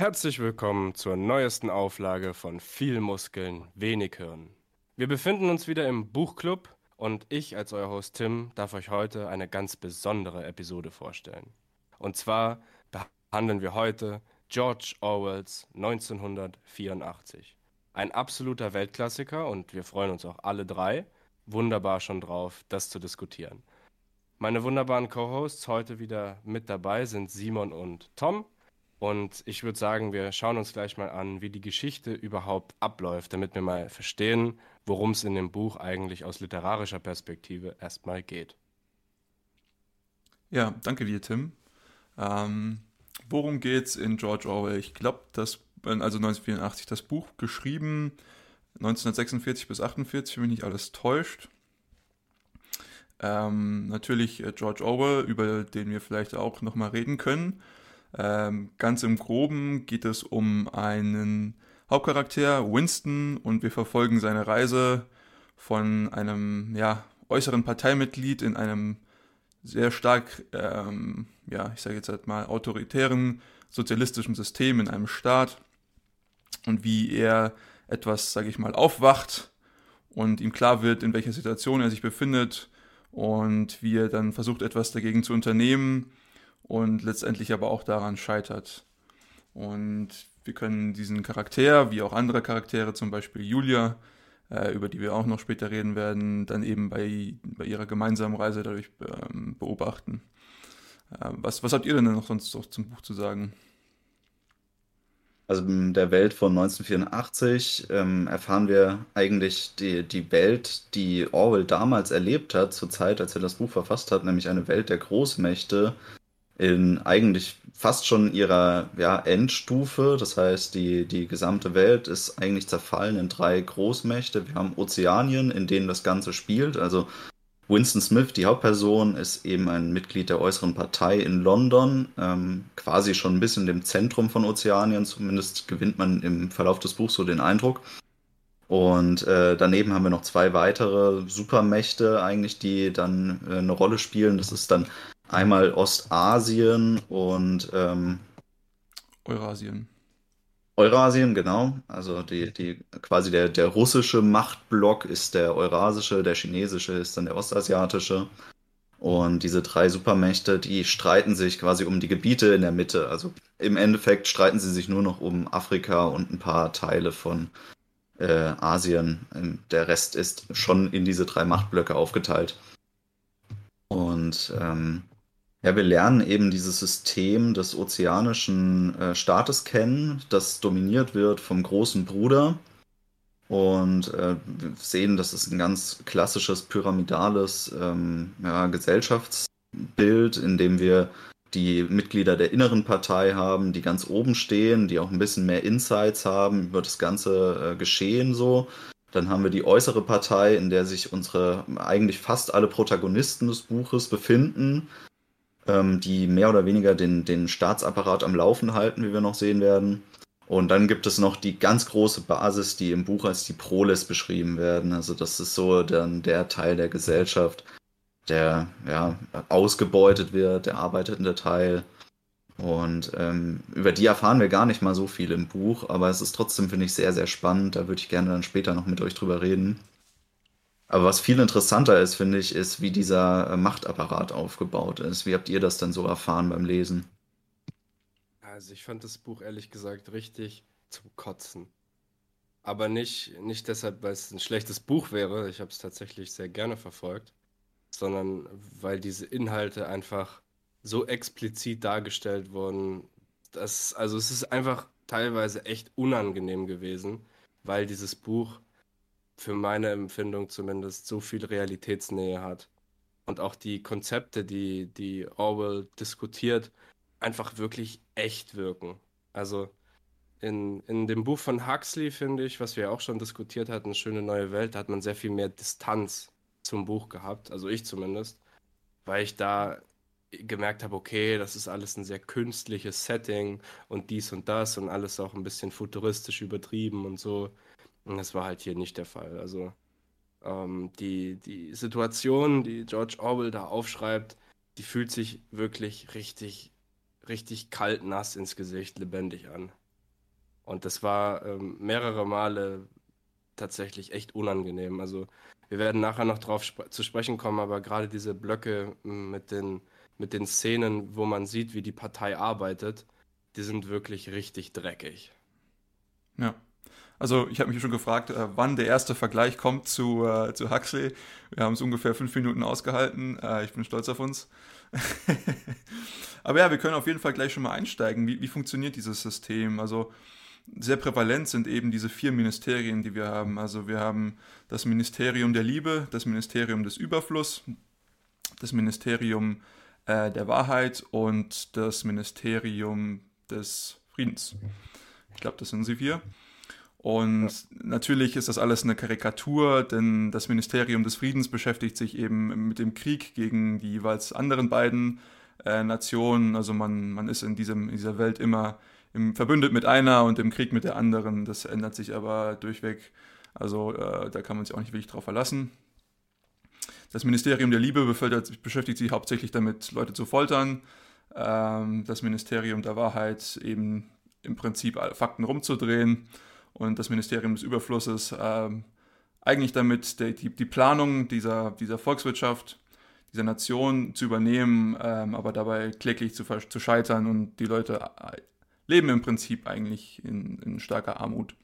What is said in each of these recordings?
Herzlich willkommen zur neuesten Auflage von Viel Muskeln, wenig Hirn. Wir befinden uns wieder im Buchclub und ich als euer Host Tim darf euch heute eine ganz besondere Episode vorstellen. Und zwar behandeln wir heute George Orwells 1984. Ein absoluter Weltklassiker und wir freuen uns auch alle drei wunderbar schon drauf, das zu diskutieren. Meine wunderbaren Co-Hosts heute wieder mit dabei sind Simon und Tom. Und ich würde sagen, wir schauen uns gleich mal an, wie die Geschichte überhaupt abläuft, damit wir mal verstehen, worum es in dem Buch eigentlich aus literarischer Perspektive erstmal geht. Ja, danke dir, Tim. Ähm, worum es in George Orwell? Ich glaube, das, also 1984, das Buch geschrieben 1946 bis 48, wenn mich nicht alles täuscht. Ähm, natürlich äh, George Orwell, über den wir vielleicht auch nochmal reden können. Ähm, ganz im Groben geht es um einen Hauptcharakter, Winston, und wir verfolgen seine Reise von einem ja, äußeren Parteimitglied in einem sehr stark, ähm, ja, ich sage jetzt halt mal, autoritären sozialistischen System in einem Staat und wie er etwas, sage ich mal, aufwacht und ihm klar wird, in welcher Situation er sich befindet und wie er dann versucht, etwas dagegen zu unternehmen und letztendlich aber auch daran scheitert. Und wir können diesen Charakter, wie auch andere Charaktere, zum Beispiel Julia, äh, über die wir auch noch später reden werden, dann eben bei, bei ihrer gemeinsamen Reise dadurch ähm, beobachten. Äh, was, was habt ihr denn noch sonst noch zum Buch zu sagen? Also in der Welt von 1984 ähm, erfahren wir eigentlich die, die Welt, die Orwell damals erlebt hat, zur Zeit, als er das Buch verfasst hat, nämlich eine Welt der Großmächte, in eigentlich fast schon ihrer ja, Endstufe. Das heißt, die, die gesamte Welt ist eigentlich zerfallen in drei Großmächte. Wir haben Ozeanien, in denen das Ganze spielt. Also Winston Smith, die Hauptperson, ist eben ein Mitglied der äußeren Partei in London, ähm, quasi schon ein bisschen im Zentrum von Ozeanien. Zumindest gewinnt man im Verlauf des Buchs so den Eindruck. Und äh, daneben haben wir noch zwei weitere Supermächte eigentlich, die dann äh, eine Rolle spielen. Das ist dann Einmal Ostasien und ähm, Eurasien. Eurasien, genau. Also die, die quasi der, der russische Machtblock ist der eurasische, der chinesische ist dann der ostasiatische. Und diese drei Supermächte, die streiten sich quasi um die Gebiete in der Mitte. Also im Endeffekt streiten sie sich nur noch um Afrika und ein paar Teile von äh, Asien. Ähm, der Rest ist schon in diese drei Machtblöcke aufgeteilt. Und ähm, ja, wir lernen eben dieses System des ozeanischen äh, Staates kennen, das dominiert wird vom großen Bruder. Und äh, wir sehen, dass es ein ganz klassisches pyramidales ähm, ja, Gesellschaftsbild, in dem wir die Mitglieder der inneren Partei haben, die ganz oben stehen, die auch ein bisschen mehr Insights haben über das ganze äh, Geschehen so. Dann haben wir die äußere Partei, in der sich unsere eigentlich fast alle Protagonisten des Buches befinden ähm, die mehr oder weniger den, den Staatsapparat am Laufen halten, wie wir noch sehen werden. Und dann gibt es noch die ganz große Basis, die im Buch als die Proles beschrieben werden. Also das ist so dann der Teil der Gesellschaft, der ja ausgebeutet wird, der arbeitende Teil. Und ähm, über die erfahren wir gar nicht mal so viel im Buch, aber es ist trotzdem, finde ich, sehr, sehr spannend. Da würde ich gerne dann später noch mit euch drüber reden. Aber was viel interessanter ist, finde ich, ist, wie dieser äh, Machtapparat aufgebaut ist. Wie habt ihr das denn so erfahren beim Lesen? Also ich fand das Buch ehrlich gesagt richtig zum Kotzen. Aber nicht, nicht deshalb, weil es ein schlechtes Buch wäre. Ich habe es tatsächlich sehr gerne verfolgt. Sondern weil diese Inhalte einfach so explizit dargestellt wurden. Dass, also es ist einfach teilweise echt unangenehm gewesen, weil dieses Buch für meine Empfindung zumindest so viel Realitätsnähe hat. Und auch die Konzepte, die, die Orwell diskutiert, einfach wirklich echt wirken. Also in, in dem Buch von Huxley, finde ich, was wir auch schon diskutiert hatten, Schöne neue Welt, da hat man sehr viel mehr Distanz zum Buch gehabt, also ich zumindest, weil ich da gemerkt habe, okay, das ist alles ein sehr künstliches Setting und dies und das und alles auch ein bisschen futuristisch übertrieben und so. Das war halt hier nicht der Fall. Also ähm, die, die Situation, die George Orwell da aufschreibt, die fühlt sich wirklich richtig, richtig kalt nass ins Gesicht, lebendig an. Und das war ähm, mehrere Male tatsächlich echt unangenehm. Also wir werden nachher noch drauf sp zu sprechen kommen, aber gerade diese Blöcke mit den, mit den Szenen, wo man sieht, wie die Partei arbeitet, die sind wirklich richtig dreckig. Ja. Also ich habe mich schon gefragt, äh, wann der erste Vergleich kommt zu, äh, zu Huxley. Wir haben es ungefähr fünf Minuten ausgehalten. Äh, ich bin stolz auf uns. Aber ja, wir können auf jeden Fall gleich schon mal einsteigen. Wie, wie funktioniert dieses System? Also sehr prävalent sind eben diese vier Ministerien, die wir haben. Also wir haben das Ministerium der Liebe, das Ministerium des Überfluss, das Ministerium äh, der Wahrheit und das Ministerium des Friedens. Ich glaube, das sind sie vier. Und ja. natürlich ist das alles eine Karikatur, denn das Ministerium des Friedens beschäftigt sich eben mit dem Krieg gegen die jeweils anderen beiden äh, Nationen. Also man, man ist in, diesem, in dieser Welt immer im, verbündet mit einer und im Krieg mit der anderen. Das ändert sich aber durchweg. Also äh, da kann man sich auch nicht wirklich drauf verlassen. Das Ministerium der Liebe beschäftigt sich hauptsächlich damit, Leute zu foltern. Ähm, das Ministerium der Wahrheit eben im Prinzip Fakten rumzudrehen und das Ministerium des Überflusses ähm, eigentlich damit die, die, die, Planung dieser, dieser Volkswirtschaft, dieser Nation zu übernehmen, ähm, aber dabei kläglich zu, zu scheitern und die Leute äh, leben im Prinzip eigentlich in, in starker Armut.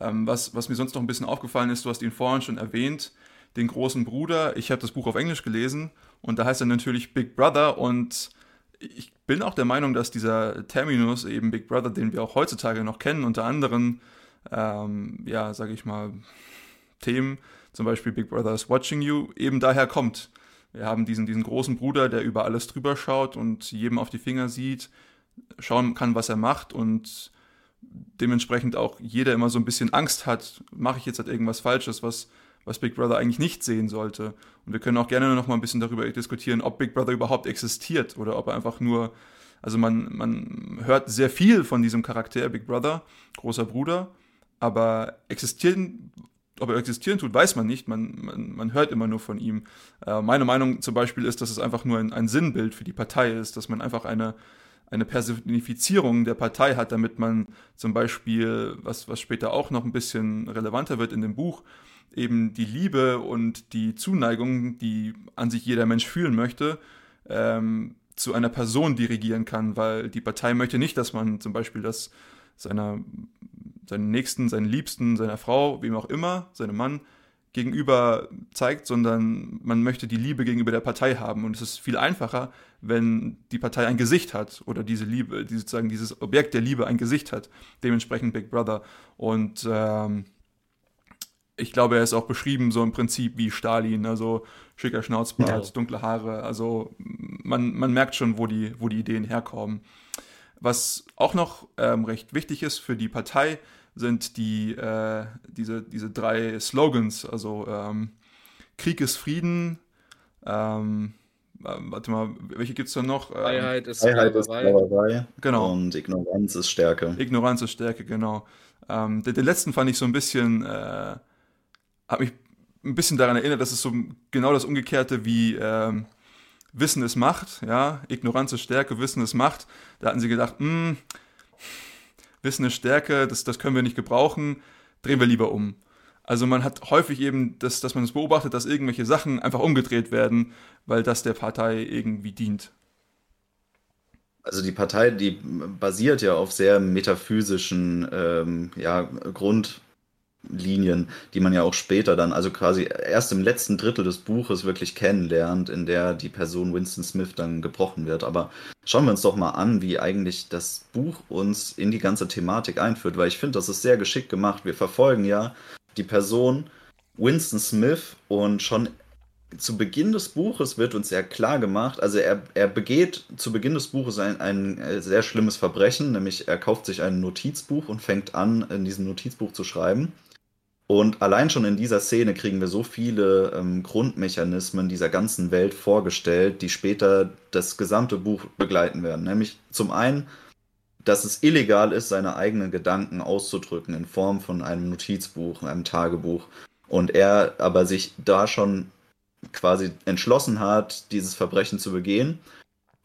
Ähm, was, was mir sonst noch ein bisschen aufgefallen ist, du hast ihn vorhin schon erwähnt, den großen Bruder. Ich habe das Buch auf Englisch gelesen und da heißt er natürlich Big Brother und ich bin auch der Meinung, dass dieser Terminus, eben Big Brother, den wir auch heutzutage noch kennen, unter anderen, ähm, ja, sage ich mal, Themen, zum Beispiel Big Brother is Watching You, eben daher kommt. Wir haben diesen, diesen großen Bruder, der über alles drüber schaut und jedem auf die Finger sieht, schauen kann, was er macht und dementsprechend auch jeder immer so ein bisschen Angst hat, mache ich jetzt halt irgendwas Falsches, was was Big Brother eigentlich nicht sehen sollte. Und wir können auch gerne noch mal ein bisschen darüber diskutieren, ob Big Brother überhaupt existiert oder ob er einfach nur, also man, man hört sehr viel von diesem Charakter Big Brother, großer Bruder, aber existieren, ob er existieren tut, weiß man nicht. Man, man, man hört immer nur von ihm. Äh, meine Meinung zum Beispiel ist, dass es einfach nur ein, ein Sinnbild für die Partei ist, dass man einfach eine, eine Personifizierung der Partei hat, damit man zum Beispiel, was, was später auch noch ein bisschen relevanter wird in dem Buch, eben die Liebe und die Zuneigung, die an sich jeder Mensch fühlen möchte, ähm, zu einer Person dirigieren kann, weil die Partei möchte nicht, dass man zum Beispiel das seiner, seinen Nächsten, seinen Liebsten, seiner Frau, wem auch immer, seinem Mann gegenüber zeigt, sondern man möchte die Liebe gegenüber der Partei haben. Und es ist viel einfacher, wenn die Partei ein Gesicht hat oder diese Liebe, die sozusagen dieses Objekt der Liebe ein Gesicht hat. Dementsprechend Big Brother. Und ähm, ich glaube, er ist auch beschrieben so im Prinzip wie Stalin, also schicker Schnauzbart, ja. dunkle Haare. Also man, man merkt schon, wo die, wo die Ideen herkommen. Was auch noch ähm, recht wichtig ist für die Partei, sind die, äh, diese, diese drei Slogans. Also ähm, Krieg ist Frieden. Ähm, äh, warte mal, welche gibt es da noch? Ähm, Freiheit ist Freiheit Sklaverei. Ist Genau. Und Ignoranz ist Stärke. Ignoranz ist Stärke, genau. Ähm, den, den, letzten fand ich so ein bisschen äh, habe mich ein bisschen daran erinnert, dass es so genau das Umgekehrte wie ähm, Wissen ist Macht, ja, Ignoranz ist Stärke, Wissen ist Macht. Da hatten sie gedacht, mh, hm, Wissen ist Stärke, das, das können wir nicht gebrauchen, drehen wir lieber um. Also man hat häufig eben, das, dass man es das beobachtet, dass irgendwelche Sachen einfach umgedreht werden, weil das der Partei irgendwie dient. Also die Partei, die basiert ja auf sehr metaphysischen ähm, ja, Grund, Linien, die man ja auch später dann, also quasi erst im letzten Drittel des Buches wirklich kennenlernt, in der die Person Winston Smith dann gebrochen wird. Aber schauen wir uns doch mal an, wie eigentlich das Buch uns in die ganze Thematik einführt, weil ich finde, das ist sehr geschickt gemacht. Wir verfolgen ja die Person Winston Smith und schon zu Beginn des Buches wird uns ja klar gemacht, also er, er begeht zu Beginn des Buches ein, ein sehr schlimmes Verbrechen, nämlich er kauft sich ein Notizbuch und fängt an, in diesem Notizbuch zu schreiben. Und allein schon in dieser Szene kriegen wir so viele ähm, Grundmechanismen dieser ganzen Welt vorgestellt, die später das gesamte Buch begleiten werden. Nämlich zum einen, dass es illegal ist, seine eigenen Gedanken auszudrücken in Form von einem Notizbuch, einem Tagebuch. Und er aber sich da schon quasi entschlossen hat, dieses Verbrechen zu begehen,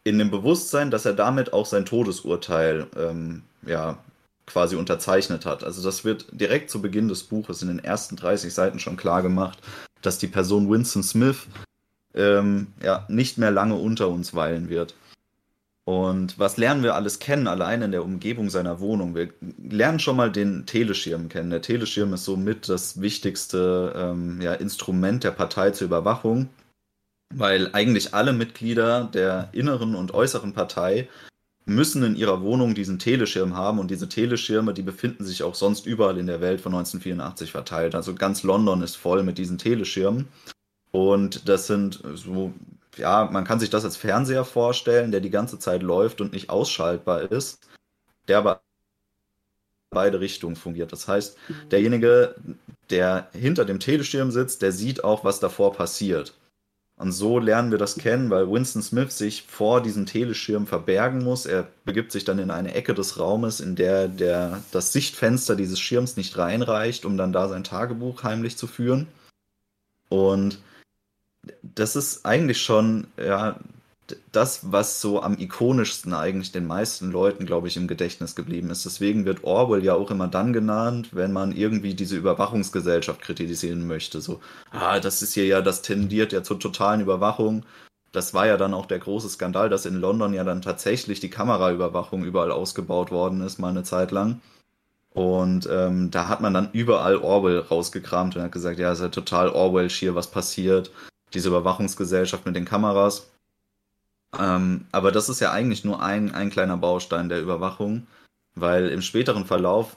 in dem Bewusstsein, dass er damit auch sein Todesurteil ähm, ja, quasi unterzeichnet hat. Also das wird direkt zu Beginn des Buches in den ersten 30 Seiten schon klar gemacht, dass die Person Winston Smith ähm, ja, nicht mehr lange unter uns weilen wird. Und was lernen wir alles kennen, allein in der Umgebung seiner Wohnung? Wir lernen schon mal den Teleschirm kennen. Der Teleschirm ist somit das wichtigste ähm, ja, Instrument der Partei zur Überwachung, weil eigentlich alle Mitglieder der inneren und äußeren Partei müssen in ihrer Wohnung diesen Teleschirm haben und diese Teleschirme, die befinden sich auch sonst überall in der Welt von 1984 verteilt. Also ganz London ist voll mit diesen Teleschirmen. Und das sind so ja, man kann sich das als Fernseher vorstellen, der die ganze Zeit läuft und nicht ausschaltbar ist, der aber beide Richtungen fungiert. Das heißt, mhm. derjenige, der hinter dem Teleschirm sitzt, der sieht auch, was davor passiert. Und so lernen wir das kennen, weil Winston Smith sich vor diesem Teleschirm verbergen muss. Er begibt sich dann in eine Ecke des Raumes, in der der, das Sichtfenster dieses Schirms nicht reinreicht, um dann da sein Tagebuch heimlich zu führen. Und das ist eigentlich schon, ja, das, was so am ikonischsten eigentlich den meisten Leuten, glaube ich, im Gedächtnis geblieben ist. Deswegen wird Orwell ja auch immer dann genannt, wenn man irgendwie diese Überwachungsgesellschaft kritisieren möchte. So, ah, das ist hier ja, das tendiert ja zur totalen Überwachung. Das war ja dann auch der große Skandal, dass in London ja dann tatsächlich die Kameraüberwachung überall ausgebaut worden ist, mal eine Zeit lang. Und ähm, da hat man dann überall Orwell rausgekramt und hat gesagt, ja, es ist ja total Orwell hier, was passiert diese Überwachungsgesellschaft mit den Kameras. Ähm, aber das ist ja eigentlich nur ein, ein kleiner Baustein der Überwachung, weil im späteren Verlauf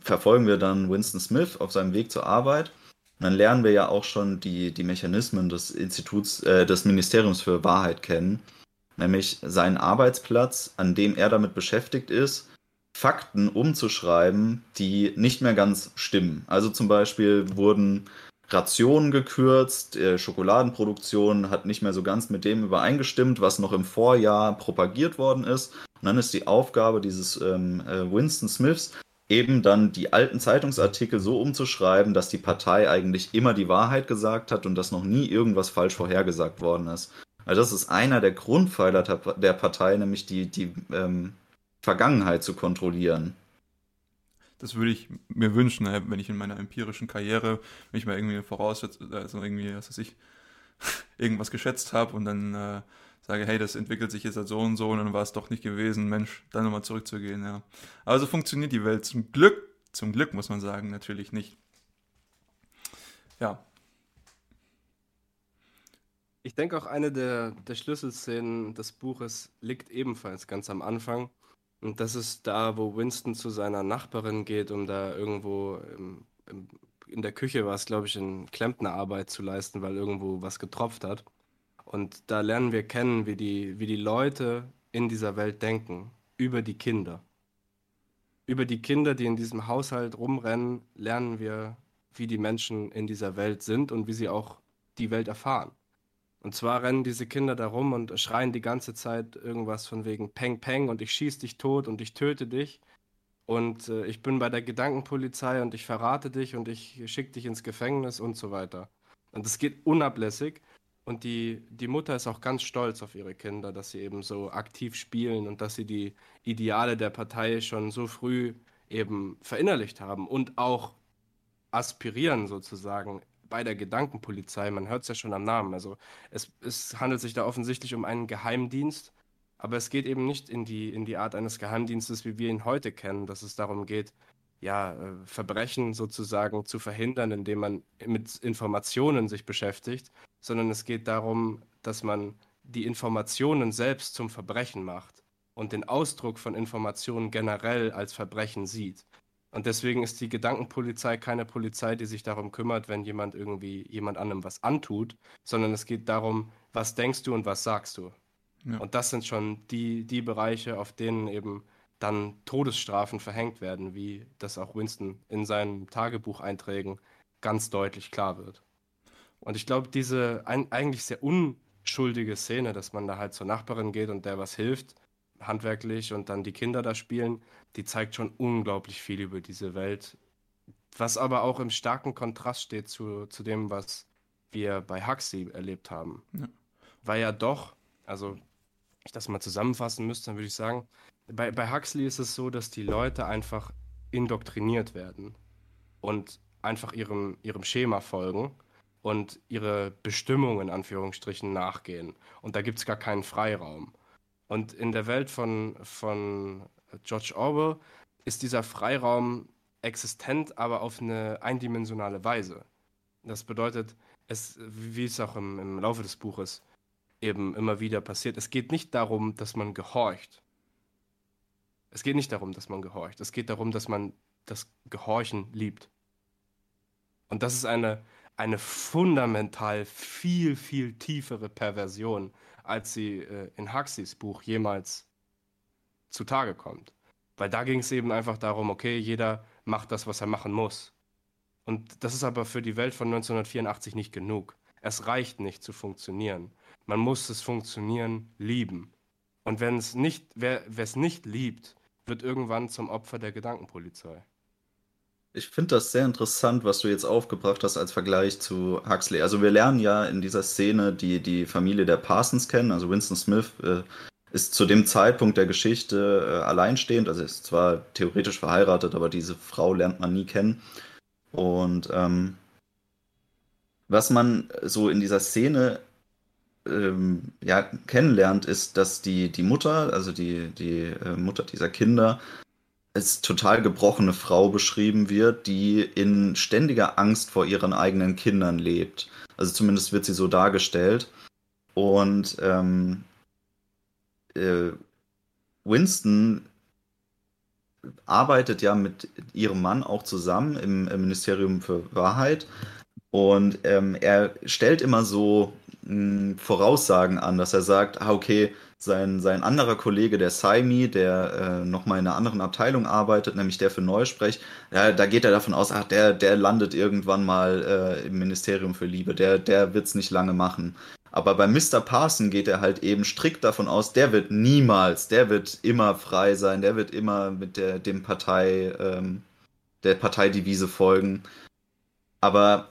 verfolgen wir dann Winston Smith auf seinem Weg zur Arbeit. Und dann lernen wir ja auch schon die, die Mechanismen des Instituts, äh, des Ministeriums für Wahrheit kennen, nämlich seinen Arbeitsplatz, an dem er damit beschäftigt ist, Fakten umzuschreiben, die nicht mehr ganz stimmen. Also zum Beispiel wurden Rationen gekürzt, äh, Schokoladenproduktion hat nicht mehr so ganz mit dem übereingestimmt, was noch im Vorjahr propagiert worden ist. Und dann ist die Aufgabe dieses ähm, äh, Winston Smiths, eben dann die alten Zeitungsartikel so umzuschreiben, dass die Partei eigentlich immer die Wahrheit gesagt hat und dass noch nie irgendwas falsch vorhergesagt worden ist. Also das ist einer der Grundpfeiler der Partei, nämlich die, die ähm, Vergangenheit zu kontrollieren das würde ich mir wünschen, ne, wenn ich in meiner empirischen Karriere mich mal irgendwie voraussetze, also irgendwie, was weiß ich, irgendwas geschätzt habe und dann äh, sage, hey, das entwickelt sich jetzt halt so und so und dann war es doch nicht gewesen, Mensch, dann nochmal zurückzugehen, ja. Aber so funktioniert die Welt zum Glück, zum Glück muss man sagen, natürlich nicht. Ja. Ich denke auch eine der, der Schlüsselszenen des Buches liegt ebenfalls ganz am Anfang und das ist da, wo Winston zu seiner Nachbarin geht, um da irgendwo im, im, in der Küche was, glaube ich, in Klempnerarbeit zu leisten, weil irgendwo was getropft hat. Und da lernen wir kennen, wie die, wie die Leute in dieser Welt denken, über die Kinder. Über die Kinder, die in diesem Haushalt rumrennen, lernen wir, wie die Menschen in dieser Welt sind und wie sie auch die Welt erfahren. Und zwar rennen diese Kinder da rum und schreien die ganze Zeit irgendwas von wegen Peng Peng und ich schieß dich tot und ich töte dich. Und äh, ich bin bei der Gedankenpolizei und ich verrate dich und ich schicke dich ins Gefängnis und so weiter. Und es geht unablässig. Und die, die Mutter ist auch ganz stolz auf ihre Kinder, dass sie eben so aktiv spielen und dass sie die Ideale der Partei schon so früh eben verinnerlicht haben und auch aspirieren sozusagen bei der Gedankenpolizei. Man hört es ja schon am Namen. Also es, es handelt sich da offensichtlich um einen Geheimdienst, aber es geht eben nicht in die, in die Art eines Geheimdienstes, wie wir ihn heute kennen, dass es darum geht, ja, äh, Verbrechen sozusagen zu verhindern, indem man mit Informationen sich beschäftigt, sondern es geht darum, dass man die Informationen selbst zum Verbrechen macht und den Ausdruck von Informationen generell als Verbrechen sieht. Und deswegen ist die Gedankenpolizei keine Polizei, die sich darum kümmert, wenn jemand irgendwie jemand anderem was antut, sondern es geht darum, was denkst du und was sagst du. Ja. Und das sind schon die, die Bereiche, auf denen eben dann Todesstrafen verhängt werden, wie das auch Winston in seinen Tagebucheinträgen ganz deutlich klar wird. Und ich glaube, diese ein, eigentlich sehr unschuldige Szene, dass man da halt zur Nachbarin geht und der was hilft, handwerklich und dann die Kinder da spielen, die zeigt schon unglaublich viel über diese Welt. Was aber auch im starken Kontrast steht zu, zu dem, was wir bei Huxley erlebt haben. Ja. Weil ja doch, also ich das mal zusammenfassen müsste, dann würde ich sagen, bei, bei Huxley ist es so, dass die Leute einfach indoktriniert werden und einfach ihrem, ihrem Schema folgen und ihre Bestimmung in Anführungsstrichen nachgehen. Und da gibt es gar keinen Freiraum. Und in der Welt von, von George Orwell ist dieser Freiraum existent, aber auf eine eindimensionale Weise. Das bedeutet, es, wie es auch im, im Laufe des Buches eben immer wieder passiert, es geht nicht darum, dass man gehorcht. Es geht nicht darum, dass man gehorcht. Es geht darum, dass man das Gehorchen liebt. Und das ist eine, eine fundamental viel, viel tiefere Perversion, als sie äh, in Huxleys Buch jemals zutage kommt. Weil da ging es eben einfach darum, okay, jeder macht das, was er machen muss. Und das ist aber für die Welt von 1984 nicht genug. Es reicht nicht zu funktionieren. Man muss das Funktionieren lieben. Und wenn es nicht, wer es nicht liebt, wird irgendwann zum Opfer der Gedankenpolizei. Ich finde das sehr interessant, was du jetzt aufgebracht hast als Vergleich zu Huxley. Also wir lernen ja in dieser Szene die, die Familie der Parsons kennen. Also Winston Smith äh, ist zu dem Zeitpunkt der Geschichte äh, alleinstehend. Also ist zwar theoretisch verheiratet, aber diese Frau lernt man nie kennen. Und ähm, was man so in dieser Szene ähm, ja, kennenlernt, ist, dass die, die Mutter, also die, die äh, Mutter dieser Kinder, als total gebrochene Frau beschrieben wird, die in ständiger Angst vor ihren eigenen Kindern lebt. Also zumindest wird sie so dargestellt. Und ähm, äh, Winston arbeitet ja mit ihrem Mann auch zusammen im, im Ministerium für Wahrheit. Und ähm, er stellt immer so mh, hm, Voraussagen an, dass er sagt, ah, okay, sein, sein anderer Kollege, der Saimi, der äh, nochmal in einer anderen Abteilung arbeitet, nämlich der für Neusprech, ja, da geht er davon aus, ach, der, der landet irgendwann mal äh, im Ministerium für Liebe, der, der es nicht lange machen. Aber bei Mr. Parson geht er halt eben strikt davon aus, der wird niemals, der wird immer frei sein, der wird immer mit der, dem Partei, ähm, der Parteidevise folgen. Aber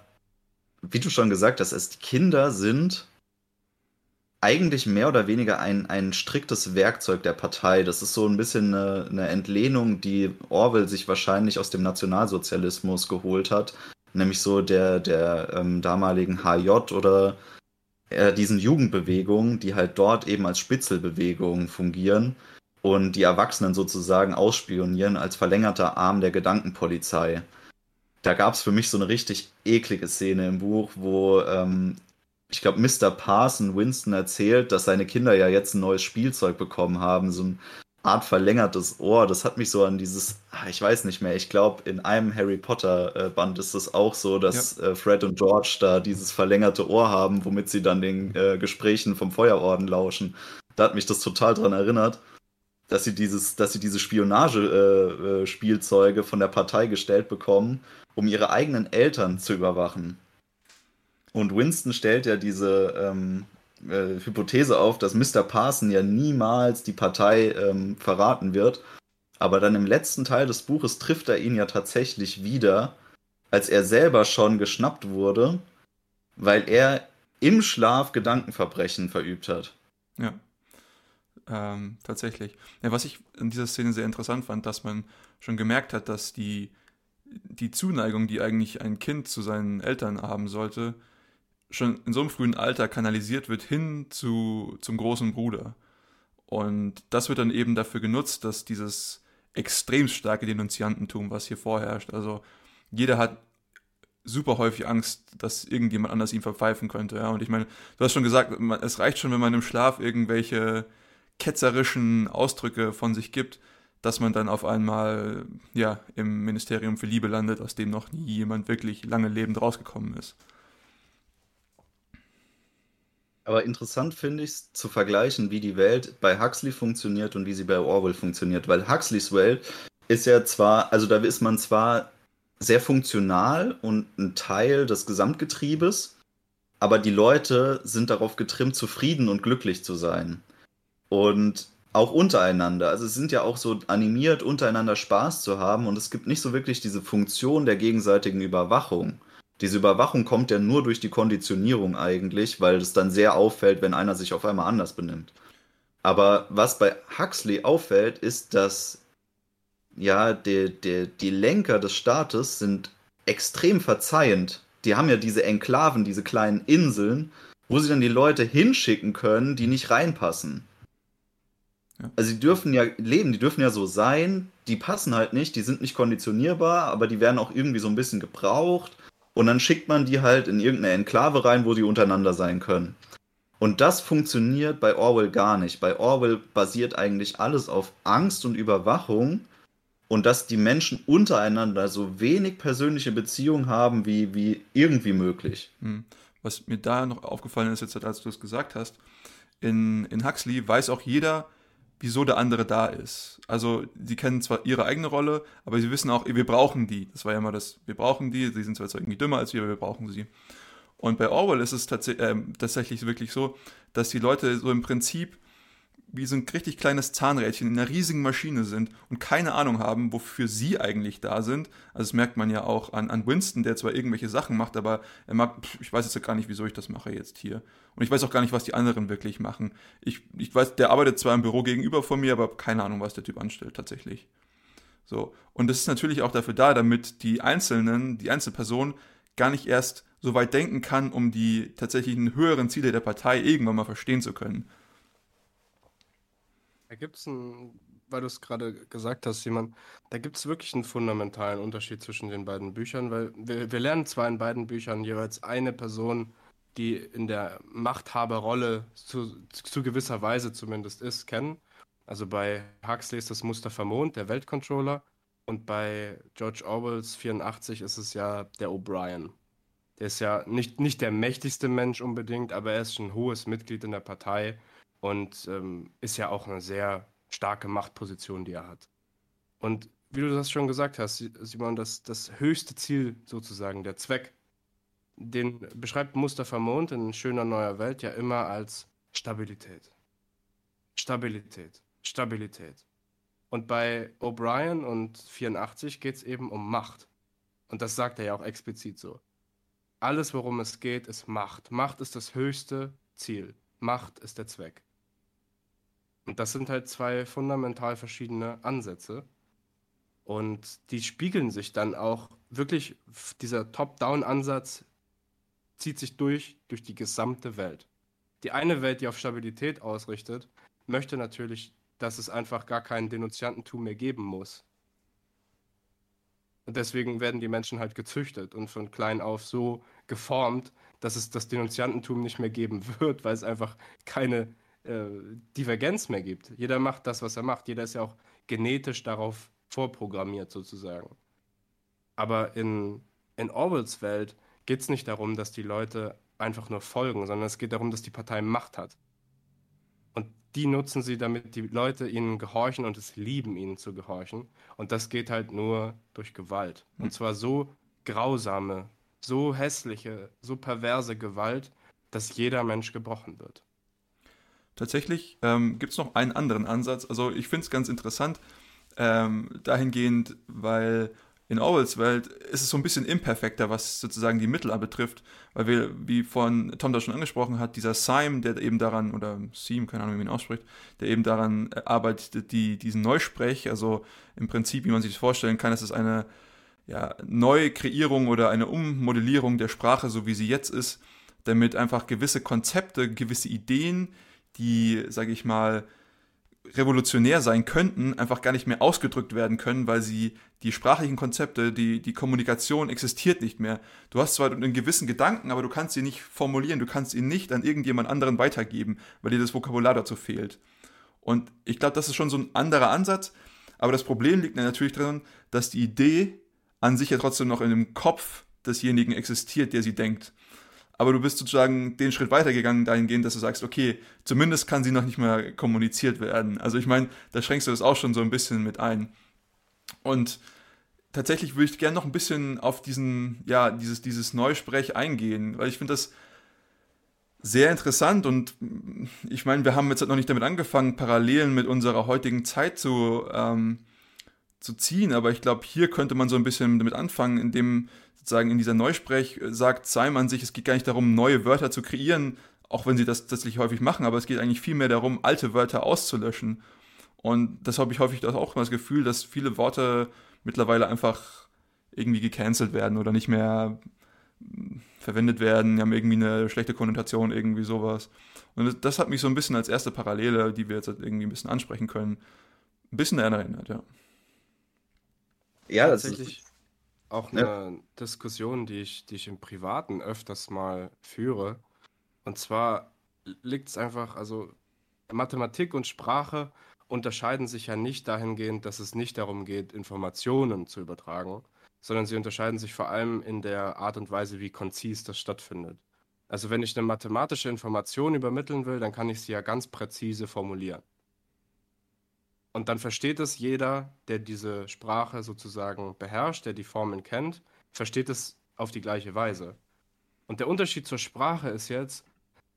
wie du schon gesagt hast, es Kinder sind eigentlich mehr oder weniger ein, ein striktes Werkzeug der Partei. Das ist so ein bisschen eine, eine Entlehnung, die Orwell sich wahrscheinlich aus dem Nationalsozialismus geholt hat. Nämlich so der, der ähm, damaligen HJ oder äh, diesen Jugendbewegungen, die halt dort eben als Spitzelbewegungen fungieren und die Erwachsenen sozusagen ausspionieren als verlängerter Arm der Gedankenpolizei. Da gab es für mich so eine richtig eklige Szene im Buch, wo ähm, ich glaube, Mr. Parson Winston erzählt, dass seine Kinder ja jetzt ein neues Spielzeug bekommen haben, so ein Art verlängertes Ohr. Das hat mich so an dieses, ah, ich weiß nicht mehr, ich glaube, in einem Harry Potter Band ist es auch so, dass ja. Äh, Fred und George da dieses verlängerte Ohr haben, womit sie dann den äh, Gesprächen vom Feuerorden lauschen. Da hat mich das total dran erinnert, dass sie dieses, dass sie diese Spionage-Spielzeuge äh, von der Partei gestellt bekommen, um ihre eigenen Eltern zu überwachen. Und Winston stellt ja diese ähm, äh, Hypothese auf, dass Mr. Parson ja niemals die Partei ähm, verraten wird. Aber dann im letzten Teil des Buches trifft er ihn ja tatsächlich wieder, als er selber schon geschnappt wurde, weil er im Schlaf Gedankenverbrechen verübt hat. Ja. Ähm, tatsächlich. Ja, was ich in dieser Szene sehr interessant fand, dass man schon gemerkt hat, dass die, die Zuneigung, die eigentlich ein Kind zu seinen Eltern haben sollte, schon in so einem frühen Alter kanalisiert wird hin zu, zum großen Bruder. Und das wird dann eben dafür genutzt, dass dieses extrem starke Denunziantentum, was hier vorherrscht, also jeder hat super häufig Angst, dass irgendjemand anders ihn verpfeifen könnte. Ja? Und ich meine, du hast schon gesagt, es reicht schon, wenn man im Schlaf irgendwelche ketzerischen Ausdrücke von sich gibt, dass man dann auf einmal ja im Ministerium für Liebe landet, aus dem noch nie jemand wirklich lange lebend rausgekommen ist. Aber interessant finde ich es zu vergleichen, wie die Welt bei Huxley funktioniert und wie sie bei Orwell funktioniert. Weil Huxleys Welt ist ja zwar, also da ist man zwar sehr funktional und ein Teil des Gesamtgetriebes, aber die Leute sind darauf getrimmt, zufrieden und glücklich zu sein. Und auch untereinander. Also es sind ja auch so animiert, untereinander Spaß zu haben und es gibt nicht so wirklich diese Funktion der gegenseitigen Überwachung. Diese Überwachung kommt ja nur durch die Konditionierung eigentlich, weil es dann sehr auffällt, wenn einer sich auf einmal anders benimmt. Aber was bei Huxley auffällt, ist, dass ja, die, die, die Lenker des Staates sind extrem verzeihend. Die haben ja diese Enklaven, diese kleinen Inseln, wo sie dann die Leute hinschicken können, die nicht reinpassen. Ja. Also die dürfen ja leben, die dürfen ja so sein, die passen halt nicht, die sind nicht konditionierbar, aber die werden auch irgendwie so ein bisschen gebraucht. Und dann schickt man die halt in irgendeine Enklave rein, wo sie untereinander sein können. Und das funktioniert bei Orwell gar nicht. Bei Orwell basiert eigentlich alles auf Angst und Überwachung und dass die Menschen untereinander so wenig persönliche Beziehungen haben wie, wie irgendwie möglich. Hm. Was mir da noch aufgefallen ist, jetzt als du es gesagt hast, in, in Huxley weiß auch jeder, wieso der andere da ist. Also sie kennen zwar ihre eigene Rolle, aber sie wissen auch, wir brauchen die. Das war ja immer das, wir brauchen die, sie sind zwar irgendwie dümmer als wir, aber wir brauchen sie. Und bei Orwell ist es tats äh, tatsächlich wirklich so, dass die Leute so im Prinzip wie so ein richtig kleines Zahnrädchen in einer riesigen Maschine sind und keine Ahnung haben, wofür sie eigentlich da sind. Also das merkt man ja auch an, an Winston, der zwar irgendwelche Sachen macht, aber er mag, ich weiß jetzt gar nicht, wieso ich das mache jetzt hier. Und ich weiß auch gar nicht, was die anderen wirklich machen. Ich, ich weiß, der arbeitet zwar im Büro gegenüber von mir, aber keine Ahnung, was der Typ anstellt tatsächlich. So. Und das ist natürlich auch dafür da, damit die Einzelnen, die Einzelperson gar nicht erst so weit denken kann, um die tatsächlichen höheren Ziele der Partei irgendwann mal verstehen zu können. Da gibt es einen, weil du es gerade gesagt hast, Simon, da gibt es wirklich einen fundamentalen Unterschied zwischen den beiden Büchern, weil wir, wir lernen zwar in beiden Büchern jeweils eine Person, die in der Machthaberrolle zu, zu gewisser Weise zumindest ist, kennen. Also bei Huxley ist das Mustafa Mond, der Weltcontroller, und bei George Orwells 84 ist es ja der O'Brien. Der ist ja nicht, nicht der mächtigste Mensch unbedingt, aber er ist ein hohes Mitglied in der Partei und ähm, ist ja auch eine sehr starke Machtposition, die er hat. Und wie du das schon gesagt hast, Simon, das, das höchste Ziel sozusagen, der Zweck, den beschreibt Mustafa Mond in Schöner Neuer Welt ja immer als Stabilität. Stabilität, Stabilität. Und bei O'Brien und 84 geht es eben um Macht. Und das sagt er ja auch explizit so. Alles, worum es geht, ist Macht. Macht ist das höchste Ziel. Macht ist der Zweck. Und das sind halt zwei fundamental verschiedene Ansätze. Und die spiegeln sich dann auch wirklich, dieser Top-Down-Ansatz zieht sich durch, durch die gesamte Welt. Die eine Welt, die auf Stabilität ausrichtet, möchte natürlich, dass es einfach gar kein Denunziantentum mehr geben muss. Und deswegen werden die Menschen halt gezüchtet und von klein auf so geformt, dass es das Denunziantentum nicht mehr geben wird, weil es einfach keine äh, Divergenz mehr gibt. Jeder macht das, was er macht. Jeder ist ja auch genetisch darauf vorprogrammiert, sozusagen. Aber in, in Orwells Welt geht es nicht darum, dass die Leute einfach nur folgen, sondern es geht darum, dass die Partei Macht hat. Und die nutzen sie, damit die Leute ihnen gehorchen und es lieben, ihnen zu gehorchen. Und das geht halt nur durch Gewalt. Und hm. zwar so grausame, so hässliche, so perverse Gewalt, dass jeder Mensch gebrochen wird. Tatsächlich ähm, gibt es noch einen anderen Ansatz. Also ich finde es ganz interessant, ähm, dahingehend, weil in Orwells Welt ist es so ein bisschen imperfekter, was sozusagen die Mittel betrifft, weil wir, wie von Tom da schon angesprochen hat, dieser Sime, der eben daran, oder Seam, keine Ahnung, wie man ihn ausspricht, der eben daran arbeitet, die, diesen Neusprech, also im Prinzip, wie man sich das vorstellen kann, ist es eine ja, Neukreierung oder eine Ummodellierung der Sprache, so wie sie jetzt ist, damit einfach gewisse Konzepte, gewisse Ideen, die, sage ich mal, revolutionär sein könnten, einfach gar nicht mehr ausgedrückt werden können, weil sie die sprachlichen Konzepte, die, die Kommunikation existiert nicht mehr. Du hast zwar einen gewissen Gedanken, aber du kannst ihn nicht formulieren, du kannst ihn nicht an irgendjemand anderen weitergeben, weil dir das Vokabular dazu fehlt. Und ich glaube, das ist schon so ein anderer Ansatz, aber das Problem liegt natürlich darin, dass die Idee an sich ja trotzdem noch in dem Kopf desjenigen existiert, der sie denkt aber du bist sozusagen den Schritt weitergegangen dahingehend, dass du sagst, okay, zumindest kann sie noch nicht mehr kommuniziert werden. Also ich meine, da schränkst du das auch schon so ein bisschen mit ein. Und tatsächlich würde ich gerne noch ein bisschen auf diesen, ja, dieses, dieses Neusprech eingehen, weil ich finde das sehr interessant und ich meine, wir haben jetzt noch nicht damit angefangen, Parallelen mit unserer heutigen Zeit zu, ähm, zu ziehen, aber ich glaube, hier könnte man so ein bisschen damit anfangen, indem sozusagen in dieser Neusprech sagt Simon sich, es geht gar nicht darum, neue Wörter zu kreieren auch wenn sie das tatsächlich häufig machen, aber es geht eigentlich viel mehr darum, alte Wörter auszulöschen. Und das habe ich häufig auch das Gefühl, dass viele Worte mittlerweile einfach irgendwie gecancelt werden oder nicht mehr hm, verwendet werden, die haben irgendwie eine schlechte Konnotation, irgendwie sowas. Und das hat mich so ein bisschen als erste Parallele, die wir jetzt irgendwie ein bisschen ansprechen können, ein bisschen erinnert, ja. Ja, tatsächlich auch eine ja. Diskussion, die ich, die ich im Privaten öfters mal führe. Und zwar liegt es einfach, also Mathematik und Sprache unterscheiden sich ja nicht dahingehend, dass es nicht darum geht, Informationen zu übertragen, sondern sie unterscheiden sich vor allem in der Art und Weise, wie konzis das stattfindet. Also wenn ich eine mathematische Information übermitteln will, dann kann ich sie ja ganz präzise formulieren. Und dann versteht es jeder, der diese Sprache sozusagen beherrscht, der die Formen kennt, versteht es auf die gleiche Weise. Und der Unterschied zur Sprache ist jetzt,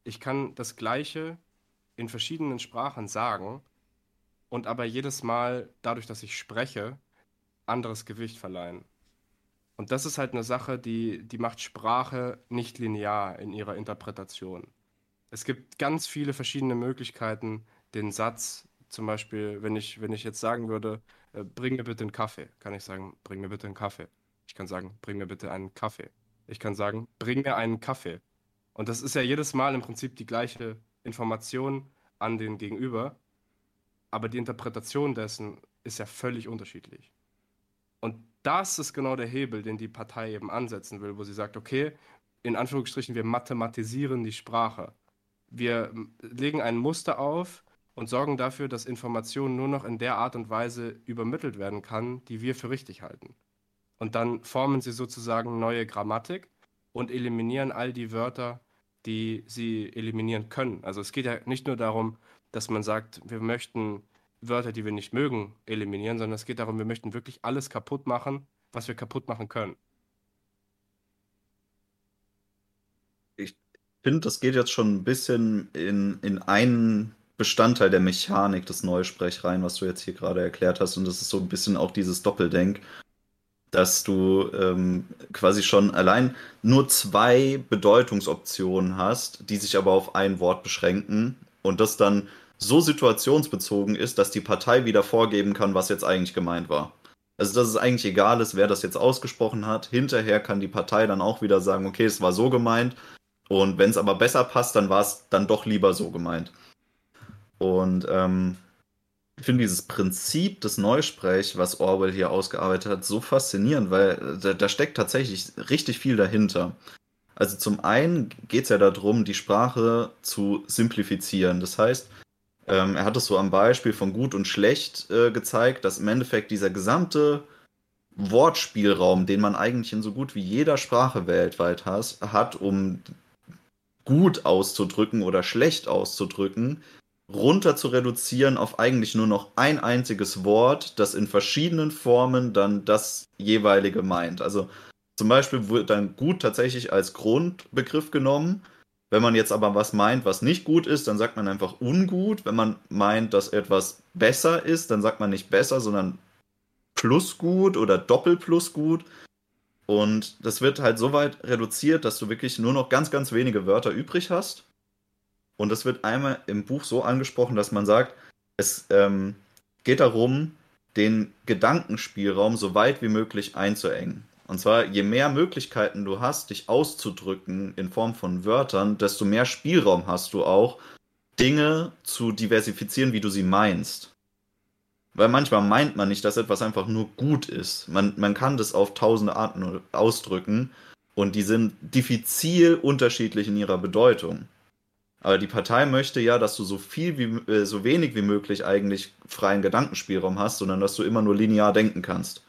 ich kann das Gleiche in verschiedenen Sprachen sagen und aber jedes Mal, dadurch, dass ich spreche, anderes Gewicht verleihen. Und das ist halt eine Sache, die, die macht Sprache nicht linear in ihrer Interpretation. Es gibt ganz viele verschiedene Möglichkeiten, den Satz, zum Beispiel, wenn ich, wenn ich jetzt sagen würde, äh, bring mir bitte einen Kaffee, kann ich sagen, bring mir bitte einen Kaffee. Ich kann sagen, bring mir bitte einen Kaffee. Ich kann sagen, bring mir einen Kaffee. Und das ist ja jedes Mal im Prinzip die gleiche Information an den Gegenüber, aber die Interpretation dessen ist ja völlig unterschiedlich. Und das ist genau der Hebel, den die Partei eben ansetzen will, wo sie sagt, okay, in Anführungsstrichen, wir mathematisieren die Sprache. Wir legen ein Muster auf und sorgen dafür, dass Information nur noch in der Art und Weise übermittelt werden kann, die wir für richtig halten. Und dann formen sie sozusagen neue Grammatik und eliminieren all die Wörter, die sie eliminieren können. Also es geht ja nicht nur darum, dass man sagt, wir möchten Wörter, die wir nicht mögen, eliminieren, sondern es geht darum, wir möchten wirklich alles kaputt machen, was wir kaputt machen können. Ich finde, das geht jetzt schon ein bisschen in, in einen Bestandteil der Mechanik des Neusprech rein, was du jetzt hier gerade erklärt hast. Und das ist so ein bisschen auch dieses Doppeldenk, dass du ähm, quasi schon allein nur zwei Bedeutungsoptionen hast, die sich aber auf ein Wort beschränken und das dann so situationsbezogen ist, dass die Partei wieder vorgeben kann, was jetzt eigentlich gemeint war. Also, dass es eigentlich egal ist, wer das jetzt ausgesprochen hat. Hinterher kann die Partei dann auch wieder sagen, okay, es war so gemeint. Und wenn es aber besser passt, dann war es dann doch lieber so gemeint. Und ähm, ich finde dieses Prinzip des Neusprech, was Orwell hier ausgearbeitet hat, so faszinierend, weil äh, da, da steckt tatsächlich richtig viel dahinter. Also zum einen geht es ja darum, die Sprache zu simplifizieren. Das heißt, ähm, er hat es so am Beispiel von gut und schlecht äh, gezeigt, dass im Endeffekt dieser gesamte Wortspielraum, den man eigentlich in so gut wie jeder Sprache weltweit has, hat, um gut auszudrücken oder schlecht auszudrücken, runter zu reduzieren auf eigentlich nur noch ein einziges Wort, das in verschiedenen Formen dann das jeweilige meint. Also zum Beispiel wird dann gut tatsächlich als Grundbegriff genommen wenn man jetzt aber was meint, was nicht gut ist, dann sagt man einfach ungut. Wenn man meint, dass etwas besser ist, dann sagt man nicht besser, sondern plus gut oder doppelt plus gut. Und das wird halt so weit reduziert, dass du wirklich nur noch ganz, ganz wenige Wörter übrig hast. Und das wird einmal im Buch so angesprochen, dass man sagt, es ähm, geht darum, den Gedankenspielraum so weit wie möglich einzuengen. Und zwar, je mehr Möglichkeiten du hast, dich auszudrücken in Form von Wörtern, desto mehr Spielraum hast du auch, Dinge zu diversifizieren, wie du sie meinst. Weil manchmal meint man nicht, dass etwas einfach nur gut ist. Man, man kann das auf tausende Arten ausdrücken und die sind diffizil unterschiedlich in ihrer Bedeutung. Aber die Partei möchte ja, dass du so viel wie äh, so wenig wie möglich eigentlich freien Gedankenspielraum hast, sondern dass du immer nur linear denken kannst.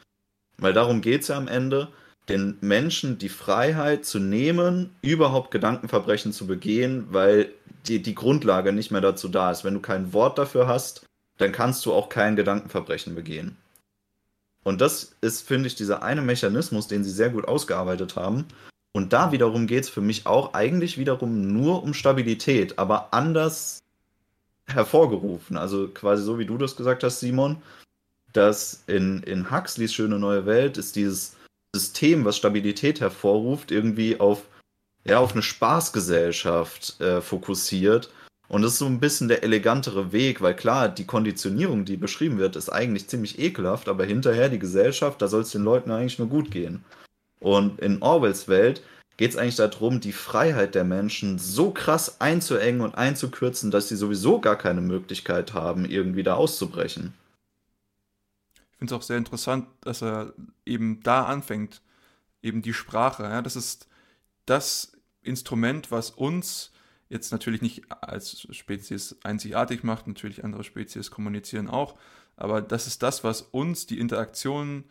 Weil darum geht es ja am Ende, den Menschen die Freiheit zu nehmen, überhaupt Gedankenverbrechen zu begehen, weil die, die Grundlage nicht mehr dazu da ist. Wenn du kein Wort dafür hast, dann kannst du auch kein Gedankenverbrechen begehen. Und das ist, finde ich, dieser eine Mechanismus, den sie sehr gut ausgearbeitet haben. Und da wiederum geht es für mich auch eigentlich wiederum nur um Stabilität, aber anders hervorgerufen. Also quasi so, wie du das gesagt hast, Simon dass in, in Huxleys Schöne neue Welt ist dieses System, was Stabilität hervorruft, irgendwie auf ja, auf eine Spaßgesellschaft äh, fokussiert. Und das ist so ein bisschen der elegantere Weg, weil klar, die Konditionierung, die beschrieben wird, ist eigentlich ziemlich ekelhaft, aber hinterher die Gesellschaft, da soll es den Leuten eigentlich nur gut gehen. Und in Orwells Welt geht es eigentlich darum, die Freiheit der Menschen so krass einzuengen und einzukürzen, dass sie sowieso gar keine Möglichkeit haben, irgendwie da auszubrechen. Ich finde es auch sehr interessant, dass er eben da anfängt, eben die Sprache. Ja, das ist das Instrument, was uns jetzt natürlich nicht als Spezies einzigartig macht, natürlich andere Spezies kommunizieren auch, aber das ist das, was uns die Interaktion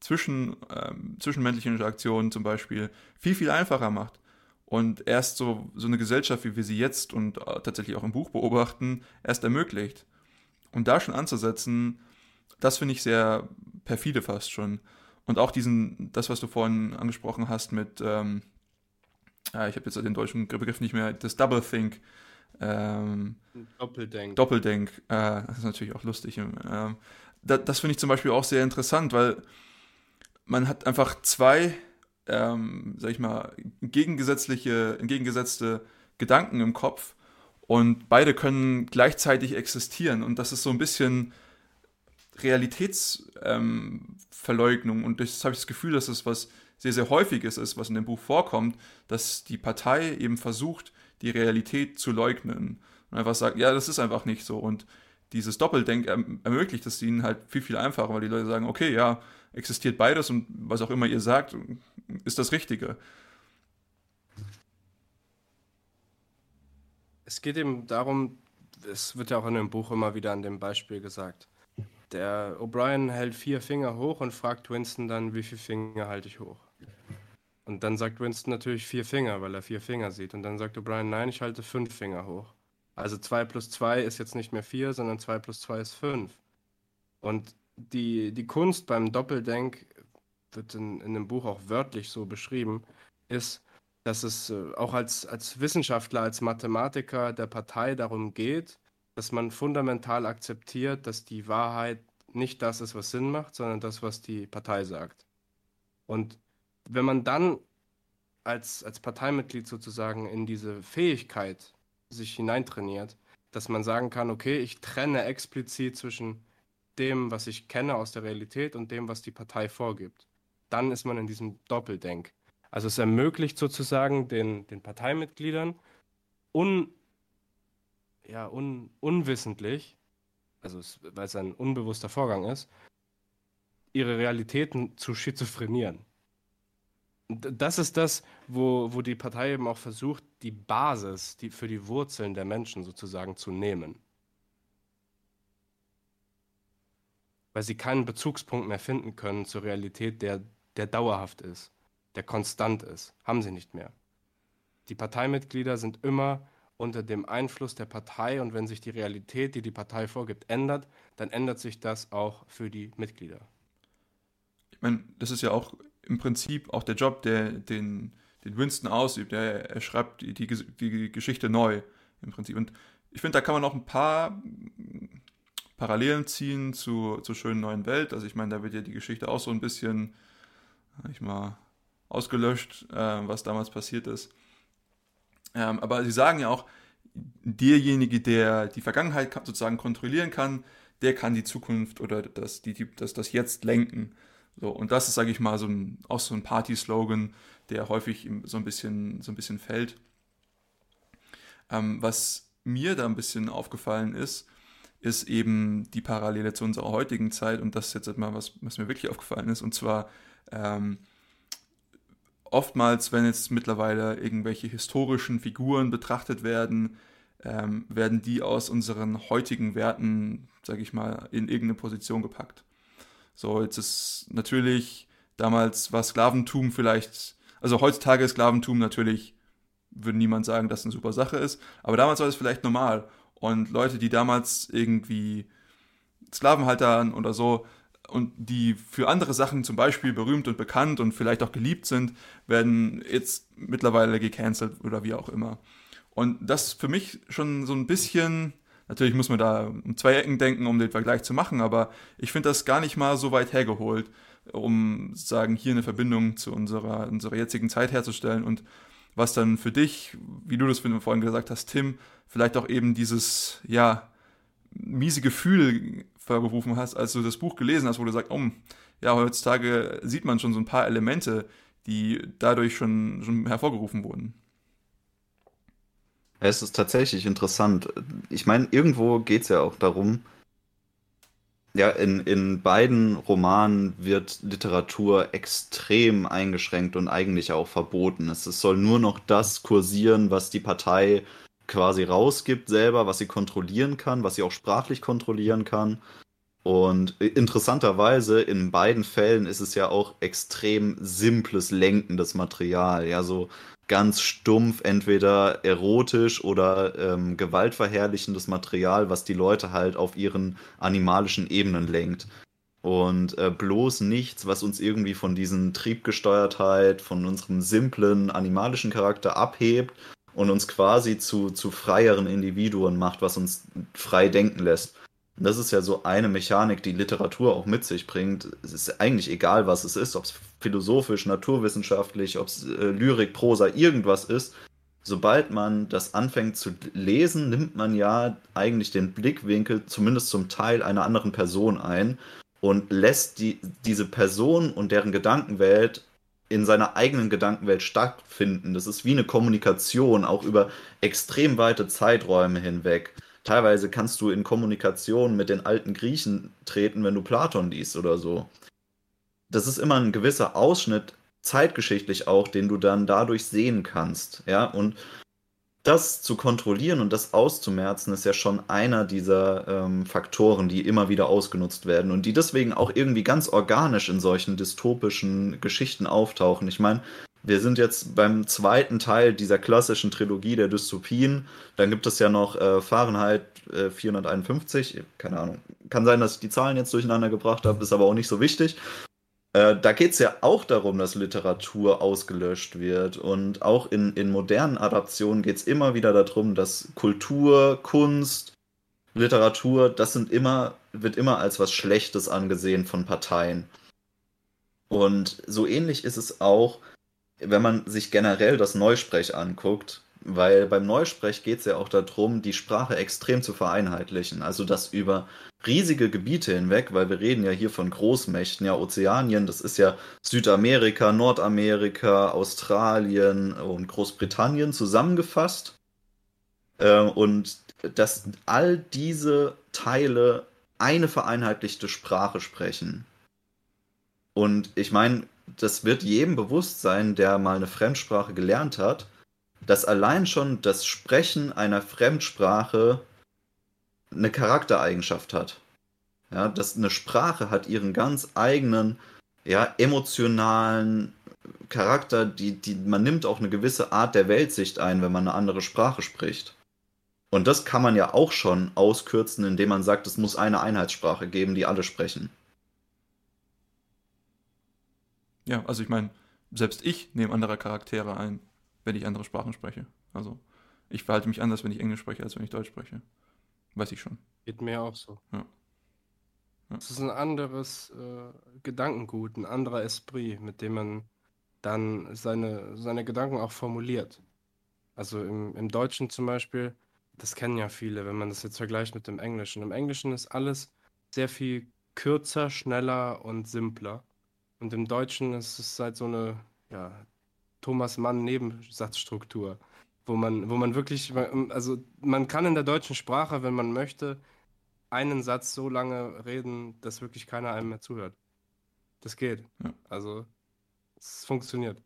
zwischen ähm, zwischenmenschlichen Interaktionen zum Beispiel viel, viel einfacher macht. Und erst so, so eine Gesellschaft, wie wir sie jetzt und äh, tatsächlich auch im Buch beobachten, erst ermöglicht. Und da schon anzusetzen, das finde ich sehr perfide fast schon. Und auch diesen, das, was du vorhin angesprochen hast mit, ähm, ja, ich habe jetzt den deutschen Begriff nicht mehr, das Double Think. Ähm, Doppeldenk. Doppeldenk, äh, das ist natürlich auch lustig. Ähm, da, das finde ich zum Beispiel auch sehr interessant, weil man hat einfach zwei, ähm, sag ich mal, gegengesetzliche, entgegengesetzte Gedanken im Kopf und beide können gleichzeitig existieren. Und das ist so ein bisschen Realitätsverleugnung ähm, und das habe ich das Gefühl, dass das was sehr, sehr häufiges ist, was in dem Buch vorkommt, dass die Partei eben versucht, die Realität zu leugnen. Und einfach sagt, ja, das ist einfach nicht so. Und dieses Doppeldenk erm-, ermöglicht es ihnen halt viel, viel einfacher, weil die Leute sagen, okay, ja, existiert beides und was auch immer ihr sagt, ist das Richtige. Es geht eben darum, es wird ja auch in dem Buch immer wieder an dem Beispiel gesagt. Der O'Brien hält vier Finger hoch und fragt Winston dann, wie viele Finger halte ich hoch? Und dann sagt Winston natürlich vier Finger, weil er vier Finger sieht. Und dann sagt O'Brien, nein, ich halte fünf Finger hoch. Also zwei plus zwei ist jetzt nicht mehr vier, sondern zwei plus zwei ist fünf. Und die, die Kunst beim Doppeldenk, wird in, in dem Buch auch wörtlich so beschrieben, ist, dass es äh, auch als, als Wissenschaftler, als Mathematiker der Partei darum geht, dass man fundamental akzeptiert, dass die Wahrheit nicht das ist, was Sinn macht, sondern das, was die Partei sagt. Und wenn man dann als, als Parteimitglied sozusagen in diese Fähigkeit sich hineintrainiert, dass man sagen kann, okay, ich trenne explizit zwischen dem, was ich kenne aus der Realität und dem, was die Partei vorgibt. Dann ist man in diesem Doppeldenk. Also es ermöglicht sozusagen den, den Parteimitgliedern un, ja, un, unwissentlich, also es, weil es ein unbewusster Vorgang ist, ihre Realitäten zu schizophrenieren. Das ist das, wo, wo die Partei eben auch versucht, die Basis die, für die Wurzeln der Menschen sozusagen zu nehmen. Weil sie keinen Bezugspunkt mehr finden können zur Realität, der, der dauerhaft ist, der konstant ist. Haben sie nicht mehr. Die Parteimitglieder sind immer unter dem Einfluss der Partei und wenn sich die Realität, die die Partei vorgibt, ändert, dann ändert sich das auch für die Mitglieder. Ich meine, das ist ja auch im Prinzip auch der Job, der, den, den Winston ausübt. Er, er schreibt die, die, die Geschichte neu im Prinzip. Und ich finde, da kann man auch ein paar Parallelen ziehen zu, zur schönen neuen Welt. Also ich meine, da wird ja die Geschichte auch so ein bisschen, ich mal, ausgelöscht, äh, was damals passiert ist. Ähm, aber sie sagen ja auch, derjenige, der die Vergangenheit sozusagen kontrollieren kann, der kann die Zukunft oder das, die, das, das Jetzt lenken. So, und das ist, sage ich mal, so ein, auch so ein Party-Slogan, der häufig so ein bisschen, so ein bisschen fällt. Ähm, was mir da ein bisschen aufgefallen ist, ist eben die Parallele zu unserer heutigen Zeit und das ist jetzt mal was, was mir wirklich aufgefallen ist und zwar ähm, oftmals, wenn jetzt mittlerweile irgendwelche historischen Figuren betrachtet werden, ähm, werden die aus unseren heutigen Werten, sage ich mal, in irgendeine Position gepackt. So, jetzt ist natürlich, damals war Sklaventum vielleicht, also heutzutage ist Sklaventum natürlich, würde niemand sagen, dass es eine super Sache ist, aber damals war es vielleicht normal. Und Leute, die damals irgendwie Sklavenhalter oder so und die für andere Sachen zum Beispiel berühmt und bekannt und vielleicht auch geliebt sind, werden jetzt mittlerweile gecancelt oder wie auch immer. Und das ist für mich schon so ein bisschen, natürlich muss man da um zwei Ecken denken, um den Vergleich zu machen, aber ich finde das gar nicht mal so weit hergeholt, um sagen, hier eine Verbindung zu unserer, unserer jetzigen Zeit herzustellen. Und was dann für dich, wie du das vorhin gesagt hast, Tim, vielleicht auch eben dieses, ja, miese Gefühl hervorgerufen hast, als du das Buch gelesen hast, wo du sagst, oh, ja, heutzutage sieht man schon so ein paar Elemente, die dadurch schon, schon hervorgerufen wurden. Es ist tatsächlich interessant. Ich meine, irgendwo geht es ja auch darum, ja, in, in beiden Romanen wird Literatur extrem eingeschränkt und eigentlich auch verboten. Es, es soll nur noch das kursieren, was die Partei quasi rausgibt selber, was sie kontrollieren kann, was sie auch sprachlich kontrollieren kann. Und interessanterweise in beiden Fällen ist es ja auch extrem simples, lenkendes Material. Ja, so ganz stumpf, entweder erotisch oder ähm, gewaltverherrlichendes Material, was die Leute halt auf ihren animalischen Ebenen lenkt. Und äh, bloß nichts, was uns irgendwie von diesen Triebgesteuertheit, von unserem simplen animalischen Charakter abhebt und uns quasi zu, zu freieren Individuen macht, was uns frei denken lässt. Und das ist ja so eine Mechanik, die Literatur auch mit sich bringt. Es ist eigentlich egal, was es ist, ob es philosophisch, naturwissenschaftlich, ob es äh, Lyrik, Prosa, irgendwas ist. Sobald man das anfängt zu lesen, nimmt man ja eigentlich den Blickwinkel zumindest zum Teil einer anderen Person ein und lässt die, diese Person und deren Gedankenwelt in seiner eigenen Gedankenwelt stattfinden. Das ist wie eine Kommunikation, auch über extrem weite Zeiträume hinweg. Teilweise kannst du in Kommunikation mit den alten Griechen treten, wenn du Platon liest oder so. Das ist immer ein gewisser Ausschnitt, zeitgeschichtlich auch, den du dann dadurch sehen kannst. Ja, und das zu kontrollieren und das auszumerzen, ist ja schon einer dieser ähm, Faktoren, die immer wieder ausgenutzt werden und die deswegen auch irgendwie ganz organisch in solchen dystopischen Geschichten auftauchen. Ich meine, wir sind jetzt beim zweiten Teil dieser klassischen Trilogie der Dystopien. Dann gibt es ja noch äh, Fahrenheit äh, 451. Keine Ahnung. Kann sein, dass ich die Zahlen jetzt durcheinander gebracht habe, ist aber auch nicht so wichtig. Äh, da geht es ja auch darum, dass Literatur ausgelöscht wird. Und auch in, in modernen Adaptionen geht es immer wieder darum, dass Kultur, Kunst, Literatur, das sind immer, wird immer als was Schlechtes angesehen von Parteien. Und so ähnlich ist es auch, wenn man sich generell das Neusprech anguckt. Weil beim Neusprech geht es ja auch darum, die Sprache extrem zu vereinheitlichen. Also das über riesige Gebiete hinweg, weil wir reden ja hier von Großmächten, ja Ozeanien, das ist ja Südamerika, Nordamerika, Australien und Großbritannien zusammengefasst. Äh, und dass all diese Teile eine vereinheitlichte Sprache sprechen. Und ich meine, das wird jedem bewusst sein, der mal eine Fremdsprache gelernt hat, dass allein schon das Sprechen einer Fremdsprache eine Charaktereigenschaft hat. Ja, dass eine Sprache hat ihren ganz eigenen, ja, emotionalen Charakter, die, die, man nimmt auch eine gewisse Art der Weltsicht ein, wenn man eine andere Sprache spricht. Und das kann man ja auch schon auskürzen, indem man sagt, es muss eine Einheitssprache geben, die alle sprechen. Ja, also ich meine, selbst ich nehme andere Charaktere ein, wenn ich andere Sprachen spreche. Also ich verhalte mich anders, wenn ich Englisch spreche, als wenn ich Deutsch spreche. Weiß ich schon. Geht mir auch so. Ja. Es ist ein anderes äh, Gedankengut, ein anderer Esprit, mit dem man dann seine, seine Gedanken auch formuliert. Also im, im Deutschen zum Beispiel, das kennen ja viele, wenn man das jetzt vergleicht mit dem Englischen. Im Englischen ist alles sehr viel kürzer, schneller und simpler. Und im Deutschen ist es halt so eine, ja, Thomas Mann Nebensatzstruktur, wo man, wo man wirklich, also man kann in der deutschen Sprache, wenn man möchte, einen Satz so lange reden, dass wirklich keiner einem mehr zuhört. Das geht. Ja. Also es funktioniert.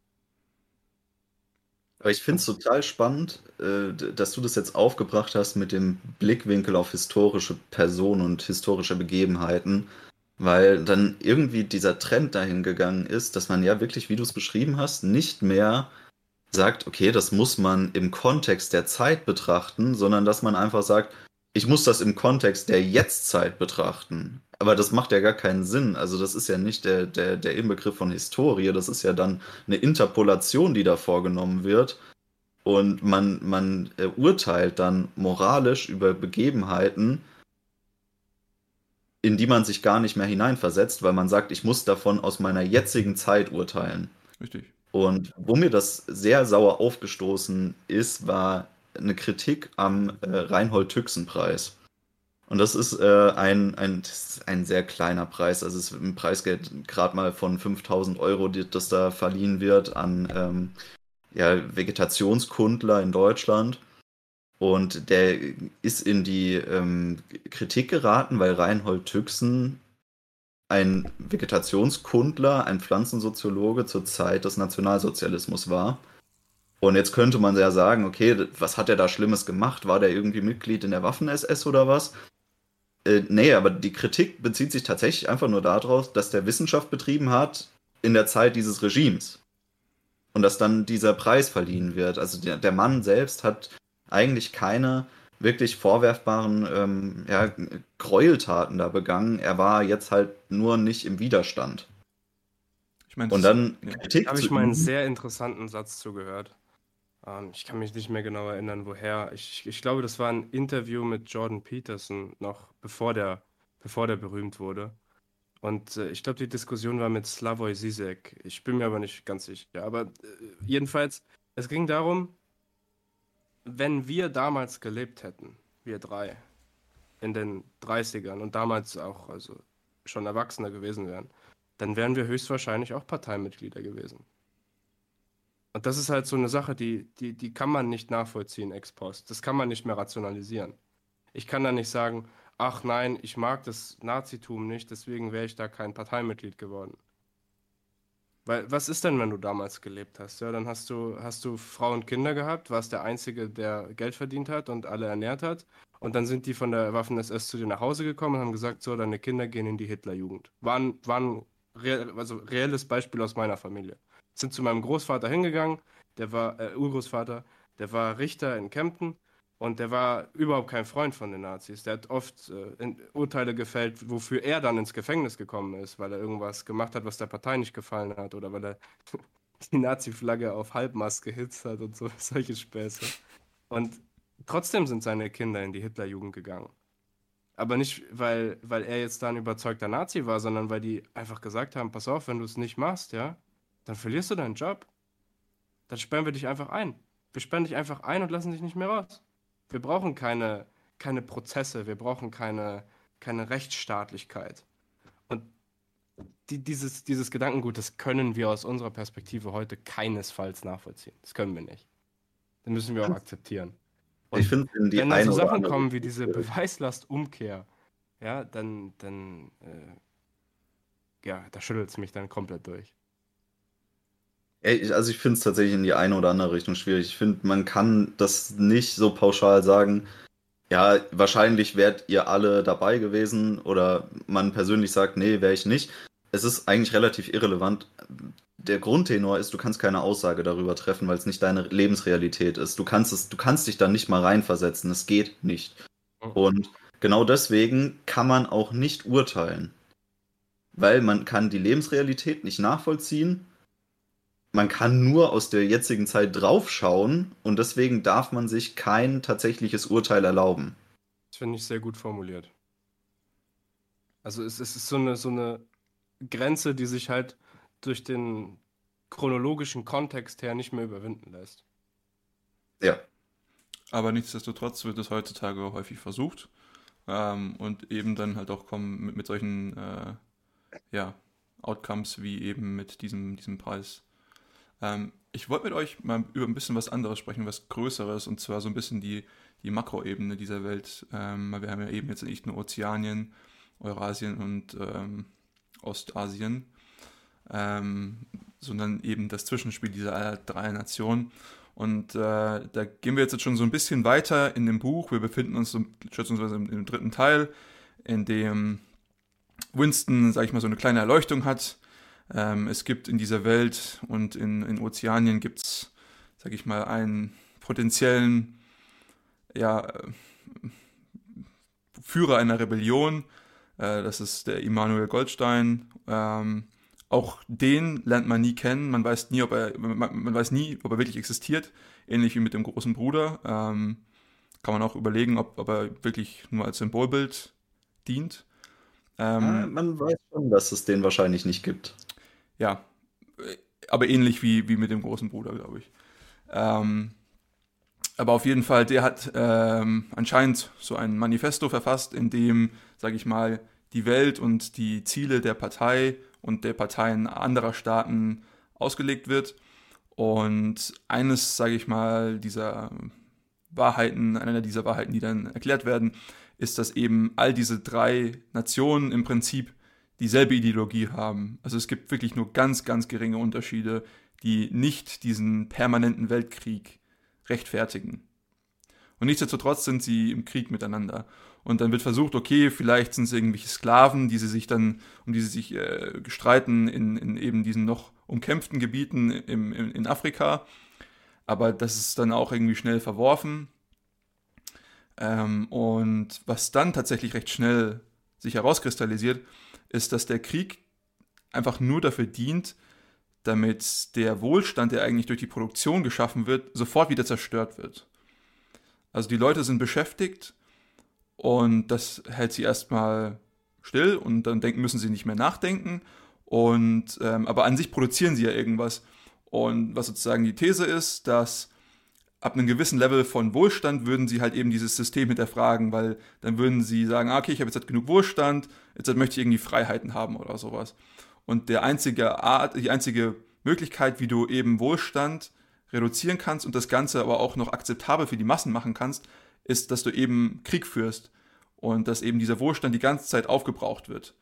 Aber ich finde es total spannend, äh, dass du das jetzt aufgebracht hast mit dem Blickwinkel auf historische Personen und historische Begebenheiten. Weil dann irgendwie dieser Trend dahin gegangen ist, dass man ja wirklich, wie du es beschrieben hast, nicht mehr sagt, okay, das muss man im Kontext der Zeit betrachten, sondern dass man einfach sagt, ich muss das im Kontext der Jetztzeit betrachten. Aber das macht ja gar keinen Sinn. Also das ist ja nicht der, der, der Inbegriff von Historie, das ist ja dann eine Interpolation, die da vorgenommen wird. Und man, man äh, urteilt dann moralisch über Begebenheiten, in die man sich gar nicht mehr hineinversetzt, weil man sagt, ich muss davon aus meiner jetzigen Zeit urteilen. Richtig. Und wo mir das sehr sauer aufgestoßen ist, war eine Kritik am äh, Reinhold-Tüxen-Preis. Und das ist, äh, ein, ein, das ist ein sehr kleiner Preis. Also es ist ein Preisgeld gerade mal von 5000 Euro, die, das da verliehen wird an ähm, ja, Vegetationskundler in Deutschland. Und der ist in die ähm, Kritik geraten, weil Reinhold Tüxen ein Vegetationskundler, ein Pflanzensoziologe zur Zeit des Nationalsozialismus war. Und jetzt könnte man ja sagen, okay, was hat er da Schlimmes gemacht? War der irgendwie Mitglied in der Waffen-SS oder was? Äh, nee, aber die Kritik bezieht sich tatsächlich einfach nur darauf, dass der Wissenschaft betrieben hat in der Zeit dieses Regimes. Und dass dann dieser Preis verliehen wird. Also der, der Mann selbst hat eigentlich keine wirklich vorwerfbaren ähm, ja, Gräueltaten da begangen. Er war jetzt halt nur nicht im Widerstand. Ich mein, und dann ja. Kritik. Habe ich mal einen sehr interessanten Satz zugehört. Ähm, ich kann mich nicht mehr genau erinnern, woher. Ich, ich glaube, das war ein Interview mit Jordan Peterson, noch bevor der, bevor der berühmt wurde. Und äh, ich glaube, die Diskussion war mit Slavoj Zizek. Ich bin mir aber nicht ganz sicher. Aber äh, jedenfalls, es ging darum, wenn wir damals gelebt hätten, wir drei, in den 30ern und damals auch also schon Erwachsener gewesen wären, dann wären wir höchstwahrscheinlich auch Parteimitglieder gewesen. Und das ist halt so eine Sache, die, die, die kann man nicht nachvollziehen ex post. Das kann man nicht mehr rationalisieren. Ich kann da nicht sagen, ach nein, ich mag das Nazitum nicht, deswegen wäre ich da kein Parteimitglied geworden. Weil, was ist denn, wenn du damals gelebt hast? Ja, dann hast du, hast du Frau und Kinder gehabt, warst der Einzige, der Geld verdient hat und alle ernährt hat. Und dann sind die von der Waffen-SS zu dir nach Hause gekommen und haben gesagt, so, deine Kinder gehen in die Hitlerjugend. War ein, war ein real, also reelles Beispiel aus meiner Familie sind zu meinem Großvater hingegangen, der war äh, Urgroßvater, der war Richter in Kempten und der war überhaupt kein Freund von den Nazis. Der hat oft äh, Urteile gefällt, wofür er dann ins Gefängnis gekommen ist, weil er irgendwas gemacht hat, was der Partei nicht gefallen hat oder weil er die Nazi-Flagge auf Halbmast gehitzt hat und so solche Späße. Und trotzdem sind seine Kinder in die Hitlerjugend gegangen. Aber nicht, weil, weil er jetzt da ein überzeugter Nazi war, sondern weil die einfach gesagt haben, pass auf, wenn du es nicht machst, ja, dann verlierst du deinen Job. Dann sperren wir dich einfach ein. Wir sperren dich einfach ein und lassen dich nicht mehr raus. Wir brauchen keine, keine Prozesse, wir brauchen keine, keine Rechtsstaatlichkeit. Und die, dieses, dieses Gedankengut, das können wir aus unserer Perspektive heute keinesfalls nachvollziehen. Das können wir nicht. Das müssen wir auch akzeptieren. Und ich finde, wenn da so Sachen kommen wie diese Beweislastumkehr, ja, dann, dann äh, ja, da schüttelt es mich dann komplett durch. Also ich finde es tatsächlich in die eine oder andere Richtung schwierig. Ich finde, man kann das nicht so pauschal sagen, ja, wahrscheinlich wärt ihr alle dabei gewesen oder man persönlich sagt, nee, wäre ich nicht. Es ist eigentlich relativ irrelevant. Der Grundtenor ist, du kannst keine Aussage darüber treffen, weil es nicht deine Lebensrealität ist. Du kannst es, du kannst dich da nicht mal reinversetzen. Es geht nicht. Mhm. Und genau deswegen kann man auch nicht urteilen. Weil man kann die Lebensrealität nicht nachvollziehen man kann nur aus der jetzigen Zeit draufschauen und deswegen darf man sich kein tatsächliches Urteil erlauben. Das finde ich sehr gut formuliert. Also es, es ist so eine, so eine Grenze, die sich halt durch den chronologischen Kontext her nicht mehr überwinden lässt. Ja. Aber nichtsdestotrotz wird es heutzutage häufig versucht ähm, und eben dann halt auch kommen mit, mit solchen äh, ja, Outcomes wie eben mit diesem, diesem Preis ähm, ich wollte mit euch mal über ein bisschen was anderes sprechen, was Größeres, und zwar so ein bisschen die, die Makroebene dieser Welt. Ähm, wir haben ja eben jetzt nicht nur Ozeanien, Eurasien und ähm, Ostasien, ähm, sondern eben das Zwischenspiel dieser drei Nationen. Und äh, da gehen wir jetzt schon so ein bisschen weiter in dem Buch. Wir befinden uns schätzungsweise im dritten Teil, in dem Winston, sag ich mal, so eine kleine Erleuchtung hat ähm, es gibt in dieser Welt und in, in Ozeanien gibt es, sag ich mal, einen potenziellen ja, Führer einer Rebellion. Äh, das ist der Immanuel Goldstein. Ähm, auch den lernt man nie kennen. Man weiß nie, ob er, man, man, weiß nie, ob er wirklich existiert. Ähnlich wie mit dem großen Bruder. Ähm, kann man auch überlegen, ob, ob er wirklich nur als Symbolbild dient. Ähm, ja, man weiß schon, dass es den wahrscheinlich nicht gibt ja, aber ähnlich wie, wie mit dem großen Bruder, glaube ich. Ähm, aber auf jeden Fall, der hat ähm, anscheinend so ein Manifesto verfasst, in dem, sage ich mal, die Welt und die Ziele der Partei und der Parteien anderer Staaten ausgelegt wird. Und eines, sage ich mal, dieser Wahrheiten, einer dieser Wahrheiten, die dann erklärt werden, ist, dass eben all diese drei Nationen im Prinzip dieselbe Ideologie haben. Also es gibt wirklich nur ganz, ganz geringe Unterschiede, die nicht diesen permanenten Weltkrieg rechtfertigen. Und nichtsdestotrotz sind sie im Krieg miteinander. Und dann wird versucht, okay, vielleicht sind es irgendwelche Sklaven, die sie sich dann, um die sie sich äh, streiten in, in eben diesen noch umkämpften Gebieten im, im, in Afrika. Aber das ist dann auch irgendwie schnell verworfen. Ähm, und was dann tatsächlich recht schnell sich herauskristallisiert, ist, dass der Krieg einfach nur dafür dient, damit der Wohlstand, der eigentlich durch die Produktion geschaffen wird, sofort wieder zerstört wird. Also die Leute sind beschäftigt und das hält sie erstmal still und dann denken, müssen sie nicht mehr nachdenken. Und ähm, aber an sich produzieren sie ja irgendwas. Und was sozusagen die These ist, dass ab einem gewissen Level von Wohlstand würden sie halt eben dieses System hinterfragen, weil dann würden sie sagen, ah, okay, ich habe jetzt halt genug Wohlstand, jetzt möchte ich irgendwie Freiheiten haben oder sowas. Und der einzige Art, die einzige Möglichkeit, wie du eben Wohlstand reduzieren kannst und das Ganze aber auch noch akzeptabel für die Massen machen kannst, ist, dass du eben Krieg führst und dass eben dieser Wohlstand die ganze Zeit aufgebraucht wird.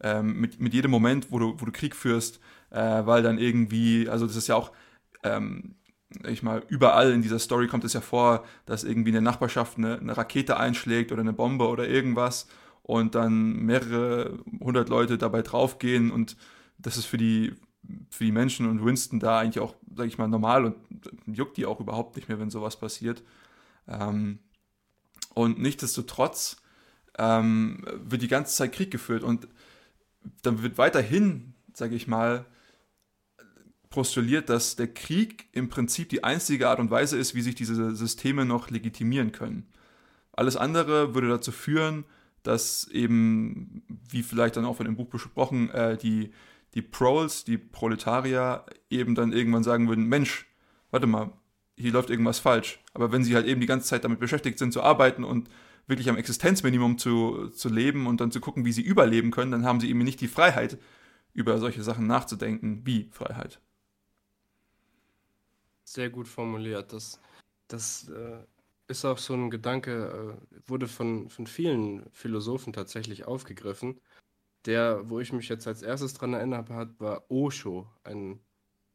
Ähm, mit, mit jedem Moment, wo du, wo du Krieg führst, äh, weil dann irgendwie, also das ist ja auch ähm, ich mal, überall in dieser Story kommt es ja vor, dass irgendwie in der Nachbarschaft eine, eine Rakete einschlägt oder eine Bombe oder irgendwas und dann mehrere hundert Leute dabei draufgehen und das ist für die, für die Menschen und Winston da eigentlich auch, sag ich mal, normal und juckt die auch überhaupt nicht mehr, wenn sowas passiert. Ähm, und nichtsdestotrotz ähm, wird die ganze Zeit Krieg geführt und dann wird weiterhin, sage ich mal, postuliert, dass der Krieg im Prinzip die einzige Art und Weise ist, wie sich diese Systeme noch legitimieren können. Alles andere würde dazu führen, dass eben, wie vielleicht dann auch von dem Buch besprochen, äh, die, die Proles, die Proletarier, eben dann irgendwann sagen würden, Mensch, warte mal, hier läuft irgendwas falsch. Aber wenn sie halt eben die ganze Zeit damit beschäftigt sind zu arbeiten und wirklich am Existenzminimum zu, zu leben und dann zu gucken, wie sie überleben können, dann haben sie eben nicht die Freiheit, über solche Sachen nachzudenken, wie Freiheit. Sehr gut formuliert. Das, das äh, ist auch so ein Gedanke, äh, wurde von, von vielen Philosophen tatsächlich aufgegriffen. Der, wo ich mich jetzt als erstes dran erinnert habe, war Osho, ein,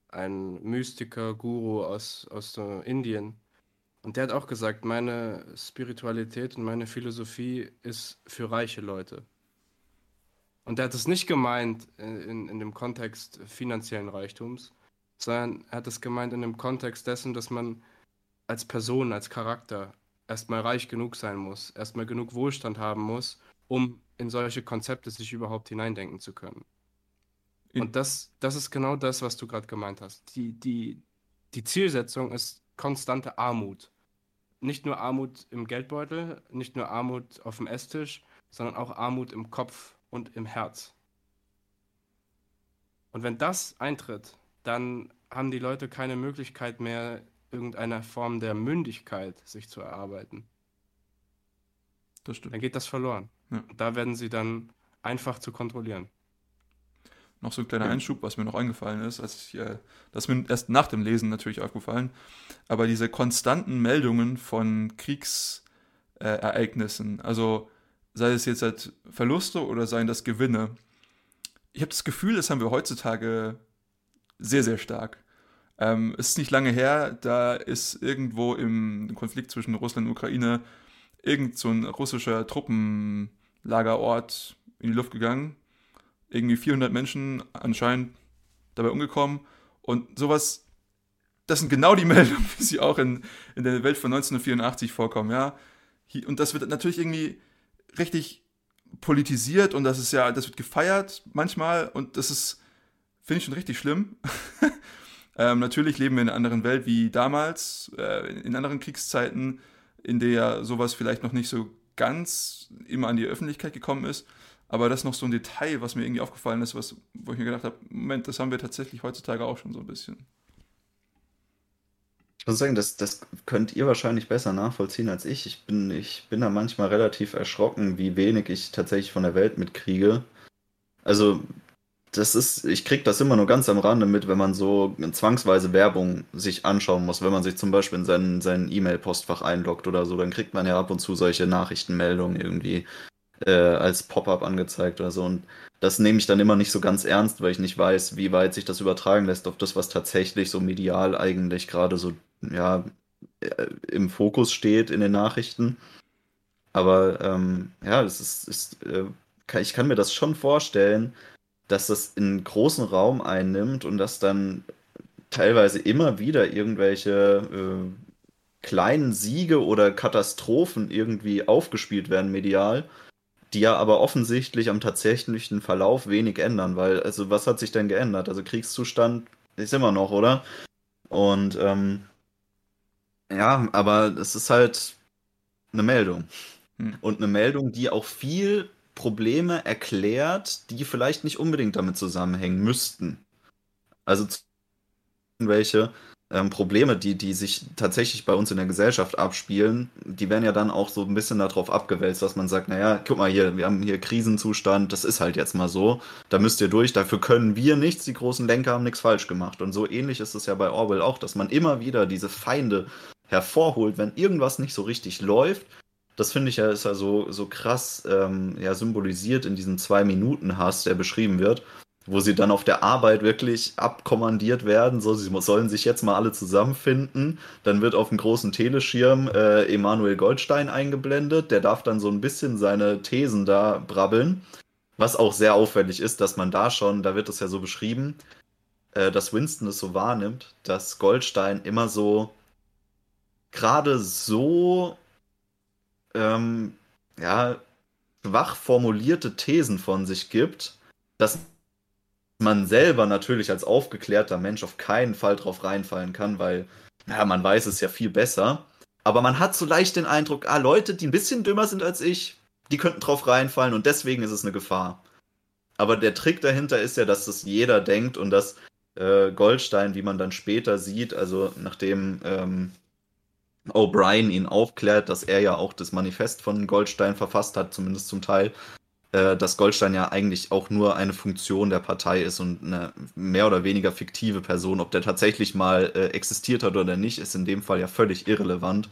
ein Mystiker, Guru aus, aus Indien. Und der hat auch gesagt, meine Spiritualität und meine Philosophie ist für reiche Leute. Und er hat es nicht gemeint in, in dem Kontext finanziellen Reichtums, sondern er hat es gemeint in dem Kontext dessen, dass man als Person, als Charakter erstmal reich genug sein muss, erstmal genug Wohlstand haben muss, um in solche Konzepte sich überhaupt hineindenken zu können. Und das, das ist genau das, was du gerade gemeint hast. Die, die, die Zielsetzung ist konstante Armut. Nicht nur Armut im Geldbeutel, nicht nur Armut auf dem Esstisch, sondern auch Armut im Kopf und im Herz. Und wenn das eintritt, dann haben die Leute keine Möglichkeit mehr, irgendeine Form der Mündigkeit sich zu erarbeiten. Das stimmt. Dann geht das verloren. Ja. Da werden sie dann einfach zu kontrollieren. Noch so ein kleiner Einschub, was mir noch eingefallen ist, als ich, äh, das ist mir erst nach dem Lesen natürlich aufgefallen, aber diese konstanten Meldungen von Kriegsereignissen, äh, also sei es jetzt halt Verluste oder seien das Gewinne, ich habe das Gefühl, das haben wir heutzutage sehr, sehr stark. Ähm, es ist nicht lange her, da ist irgendwo im Konflikt zwischen Russland und Ukraine irgend so ein russischer Truppenlagerort in die Luft gegangen. Irgendwie 400 Menschen anscheinend dabei umgekommen. Und sowas, das sind genau die Meldungen, wie sie auch in, in der Welt von 1984 vorkommen, ja. Und das wird natürlich irgendwie richtig politisiert und das ist ja, das wird gefeiert manchmal und das ist, finde ich schon richtig schlimm. ähm, natürlich leben wir in einer anderen Welt wie damals, äh, in anderen Kriegszeiten, in der sowas vielleicht noch nicht so ganz immer an die Öffentlichkeit gekommen ist. Aber das ist noch so ein Detail, was mir irgendwie aufgefallen ist, was, wo ich mir gedacht habe, Moment, das haben wir tatsächlich heutzutage auch schon so ein bisschen. Ich muss sagen, das, das könnt ihr wahrscheinlich besser nachvollziehen als ich. Ich bin, ich bin da manchmal relativ erschrocken, wie wenig ich tatsächlich von der Welt mitkriege. Also, das ist, ich kriege das immer nur ganz am Rande mit, wenn man so zwangsweise Werbung sich anschauen muss. Wenn man sich zum Beispiel in sein, sein E-Mail-Postfach einloggt oder so, dann kriegt man ja ab und zu solche Nachrichtenmeldungen irgendwie äh, als Pop-up angezeigt oder so. Und das nehme ich dann immer nicht so ganz ernst, weil ich nicht weiß, wie weit sich das übertragen lässt auf das, was tatsächlich so medial eigentlich gerade so, ja, äh, im Fokus steht in den Nachrichten. Aber ähm, ja, es ist, ist äh, ich kann mir das schon vorstellen, dass das einen großen Raum einnimmt und dass dann teilweise immer wieder irgendwelche äh, kleinen Siege oder Katastrophen irgendwie aufgespielt werden medial, die ja aber offensichtlich am tatsächlichen Verlauf wenig ändern, weil, also was hat sich denn geändert? Also Kriegszustand ist immer noch, oder? Und ähm, ja, aber es ist halt eine Meldung. Hm. Und eine Meldung, die auch viel Probleme erklärt, die vielleicht nicht unbedingt damit zusammenhängen müssten. Also welche ähm, Probleme, die, die sich tatsächlich bei uns in der Gesellschaft abspielen, die werden ja dann auch so ein bisschen darauf abgewälzt, dass man sagt, naja, guck mal hier, wir haben hier Krisenzustand, das ist halt jetzt mal so, da müsst ihr durch, dafür können wir nichts, die großen Lenker haben nichts falsch gemacht. Und so ähnlich ist es ja bei Orwell auch, dass man immer wieder diese Feinde hervorholt, wenn irgendwas nicht so richtig läuft das finde ich ja, ist ja so, so krass ähm, ja, symbolisiert in diesem Zwei-Minuten-Hass, der beschrieben wird, wo sie dann auf der Arbeit wirklich abkommandiert werden. So, sie sollen sich jetzt mal alle zusammenfinden. Dann wird auf dem großen Teleschirm äh, Emanuel Goldstein eingeblendet. Der darf dann so ein bisschen seine Thesen da brabbeln. Was auch sehr auffällig ist, dass man da schon, da wird es ja so beschrieben, äh, dass Winston es so wahrnimmt, dass Goldstein immer so gerade so ähm, ja, schwach formulierte Thesen von sich gibt, dass man selber natürlich als aufgeklärter Mensch auf keinen Fall drauf reinfallen kann, weil, ja, man weiß es ja viel besser. Aber man hat so leicht den Eindruck, ah, Leute, die ein bisschen dümmer sind als ich, die könnten drauf reinfallen und deswegen ist es eine Gefahr. Aber der Trick dahinter ist ja, dass das jeder denkt und dass äh, Goldstein, wie man dann später sieht, also nachdem ähm, O'Brien ihn aufklärt, dass er ja auch das Manifest von Goldstein verfasst hat, zumindest zum Teil, äh, dass Goldstein ja eigentlich auch nur eine Funktion der Partei ist und eine mehr oder weniger fiktive Person. Ob der tatsächlich mal äh, existiert hat oder nicht, ist in dem Fall ja völlig irrelevant,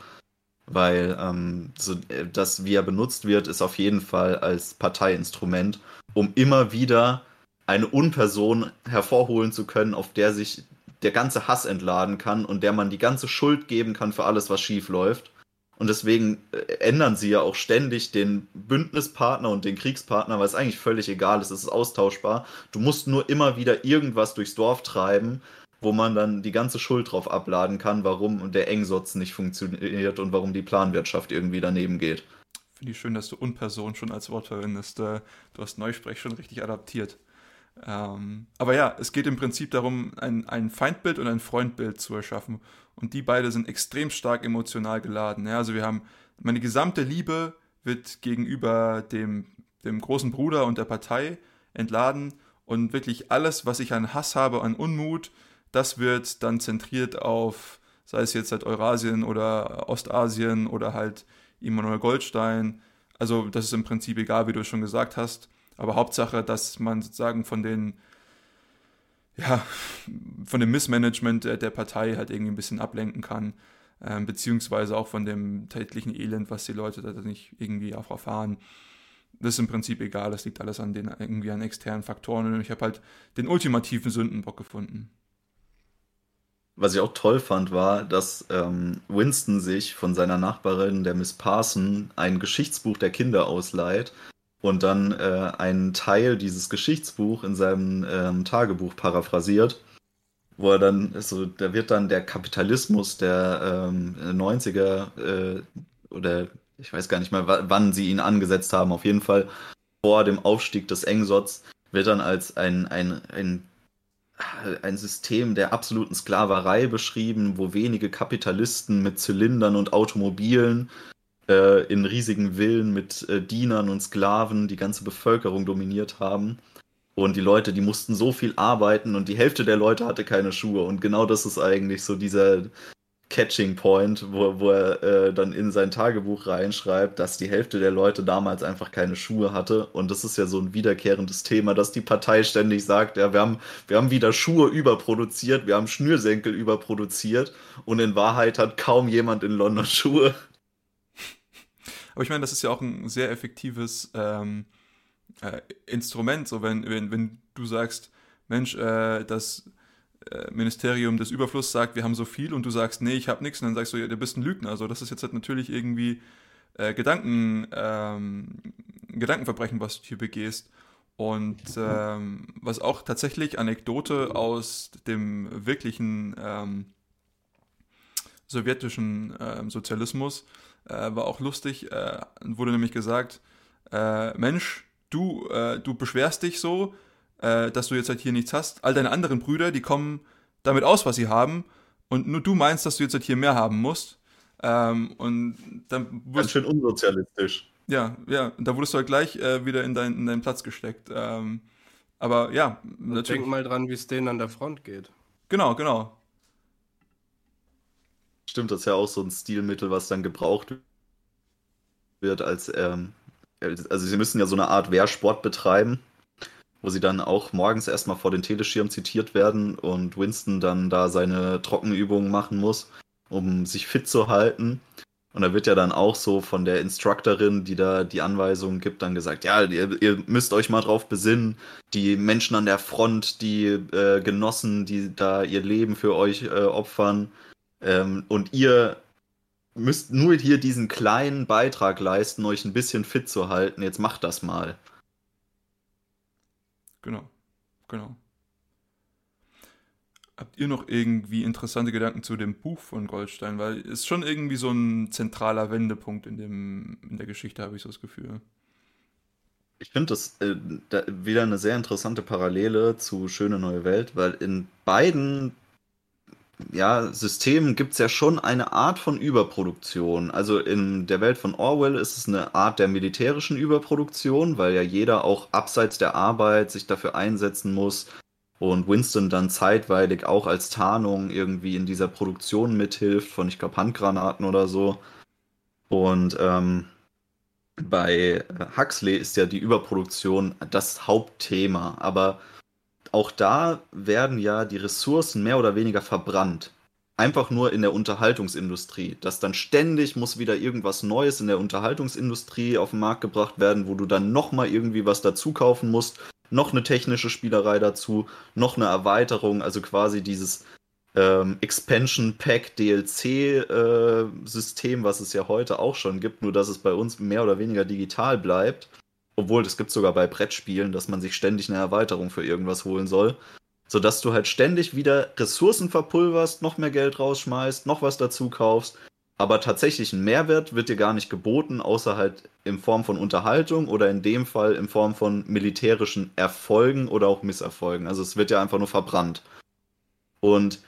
weil ähm, so, äh, das, wie er benutzt wird, ist auf jeden Fall als Parteiinstrument, um immer wieder eine Unperson hervorholen zu können, auf der sich der ganze Hass entladen kann und der man die ganze Schuld geben kann für alles, was schief läuft. Und deswegen äh, ändern sie ja auch ständig den Bündnispartner und den Kriegspartner, weil es eigentlich völlig egal ist, es ist austauschbar. Du musst nur immer wieder irgendwas durchs Dorf treiben, wo man dann die ganze Schuld drauf abladen kann, warum der Engsotz nicht funktioniert und warum die Planwirtschaft irgendwie daneben geht. Finde ich schön, dass du Unperson schon als Wort verwendest. Äh, du hast Neusprech schon richtig adaptiert. Ähm, aber ja, es geht im Prinzip darum, ein, ein Feindbild und ein Freundbild zu erschaffen. Und die beide sind extrem stark emotional geladen. Ja, also wir haben, meine gesamte Liebe wird gegenüber dem, dem großen Bruder und der Partei entladen. Und wirklich alles, was ich an Hass habe, an Unmut, das wird dann zentriert auf, sei es jetzt halt Eurasien oder Ostasien oder halt Immanuel Goldstein. Also das ist im Prinzip egal, wie du es schon gesagt hast. Aber Hauptsache, dass man sozusagen von den ja, von dem Missmanagement der, der Partei halt irgendwie ein bisschen ablenken kann, äh, beziehungsweise auch von dem täglichen Elend, was die Leute da nicht irgendwie auch erfahren. Das ist im Prinzip egal, das liegt alles an den irgendwie an externen Faktoren und ich habe halt den ultimativen Sündenbock gefunden. Was ich auch toll fand, war, dass ähm, Winston sich von seiner Nachbarin, der Miss Parson, ein Geschichtsbuch der Kinder ausleiht und dann äh, einen Teil dieses Geschichtsbuch in seinem ähm, Tagebuch paraphrasiert, wo er dann, also, da wird dann der Kapitalismus der ähm, 90er äh, oder ich weiß gar nicht mehr, wann sie ihn angesetzt haben, auf jeden Fall vor dem Aufstieg des Engsots, wird dann als ein, ein, ein, ein System der absoluten Sklaverei beschrieben, wo wenige Kapitalisten mit Zylindern und Automobilen äh, in riesigen Villen mit äh, Dienern und Sklaven die ganze Bevölkerung dominiert haben. Und die Leute, die mussten so viel arbeiten und die Hälfte der Leute hatte keine Schuhe. Und genau das ist eigentlich so dieser Catching Point, wo, wo er äh, dann in sein Tagebuch reinschreibt, dass die Hälfte der Leute damals einfach keine Schuhe hatte. Und das ist ja so ein wiederkehrendes Thema, dass die Partei ständig sagt, ja, wir haben, wir haben wieder Schuhe überproduziert, wir haben Schnürsenkel überproduziert und in Wahrheit hat kaum jemand in London Schuhe. Aber ich meine, das ist ja auch ein sehr effektives ähm, äh, Instrument, so wenn, wenn, wenn du sagst, Mensch, äh, das äh, Ministerium des Überflusses sagt, wir haben so viel und du sagst, nee, ich habe nichts, und dann sagst du, ja, du bist ein Lügner. Also das ist jetzt halt natürlich irgendwie äh, Gedanken, ähm, Gedankenverbrechen, was du hier begehst. Und ähm, was auch tatsächlich Anekdote aus dem wirklichen ähm, sowjetischen ähm, Sozialismus äh, war auch lustig. Äh, wurde nämlich gesagt, äh, Mensch, du, äh, du beschwerst dich so, äh, dass du jetzt halt hier nichts hast. All deine anderen Brüder, die kommen damit aus, was sie haben. Und nur du meinst, dass du jetzt halt hier mehr haben musst. Ähm, und dann Ganz schön unsozialistisch. Ja, ja, da wurdest du halt gleich äh, wieder in, dein, in deinen Platz gesteckt. Ähm, aber ja, natürlich. Denk mal dran, wie es denen an der Front geht. Genau, genau. Stimmt, das ist ja auch so ein Stilmittel, was dann gebraucht wird als, ähm, also sie müssen ja so eine Art Wehrsport betreiben wo sie dann auch morgens erstmal vor den Teleschirm zitiert werden und Winston dann da seine Trockenübungen machen muss, um sich fit zu halten. Und da wird ja dann auch so von der Instructorin, die da die Anweisungen gibt, dann gesagt, ja, ihr, ihr müsst euch mal drauf besinnen, die Menschen an der Front, die äh, Genossen, die da ihr Leben für euch äh, opfern. Ähm, und ihr müsst nur hier diesen kleinen Beitrag leisten, euch ein bisschen fit zu halten. Jetzt macht das mal. Genau, genau. Habt ihr noch irgendwie interessante Gedanken zu dem Buch von Goldstein? Weil es ist schon irgendwie so ein zentraler Wendepunkt in, dem, in der Geschichte, habe ich so das Gefühl. Ich finde das äh, da wieder eine sehr interessante Parallele zu Schöne neue Welt, weil in beiden ja, Systemen gibt es ja schon eine Art von Überproduktion. Also in der Welt von Orwell ist es eine Art der militärischen Überproduktion, weil ja jeder auch abseits der Arbeit sich dafür einsetzen muss und Winston dann zeitweilig auch als Tarnung irgendwie in dieser Produktion mithilft von, ich glaube, Handgranaten oder so. Und ähm, bei Huxley ist ja die Überproduktion das Hauptthema, aber auch da werden ja die Ressourcen mehr oder weniger verbrannt. Einfach nur in der Unterhaltungsindustrie. Dass dann ständig muss wieder irgendwas Neues in der Unterhaltungsindustrie auf den Markt gebracht werden, wo du dann nochmal irgendwie was dazu kaufen musst. Noch eine technische Spielerei dazu, noch eine Erweiterung, also quasi dieses ähm, Expansion Pack DLC äh, was es ja heute auch schon gibt, nur dass es bei uns mehr oder weniger digital bleibt. Obwohl, das gibt sogar bei Brettspielen, dass man sich ständig eine Erweiterung für irgendwas holen soll. Sodass du halt ständig wieder Ressourcen verpulverst, noch mehr Geld rausschmeißt, noch was dazu kaufst. Aber tatsächlich ein Mehrwert wird dir gar nicht geboten, außer halt in Form von Unterhaltung oder in dem Fall in Form von militärischen Erfolgen oder auch Misserfolgen. Also es wird ja einfach nur verbrannt. Und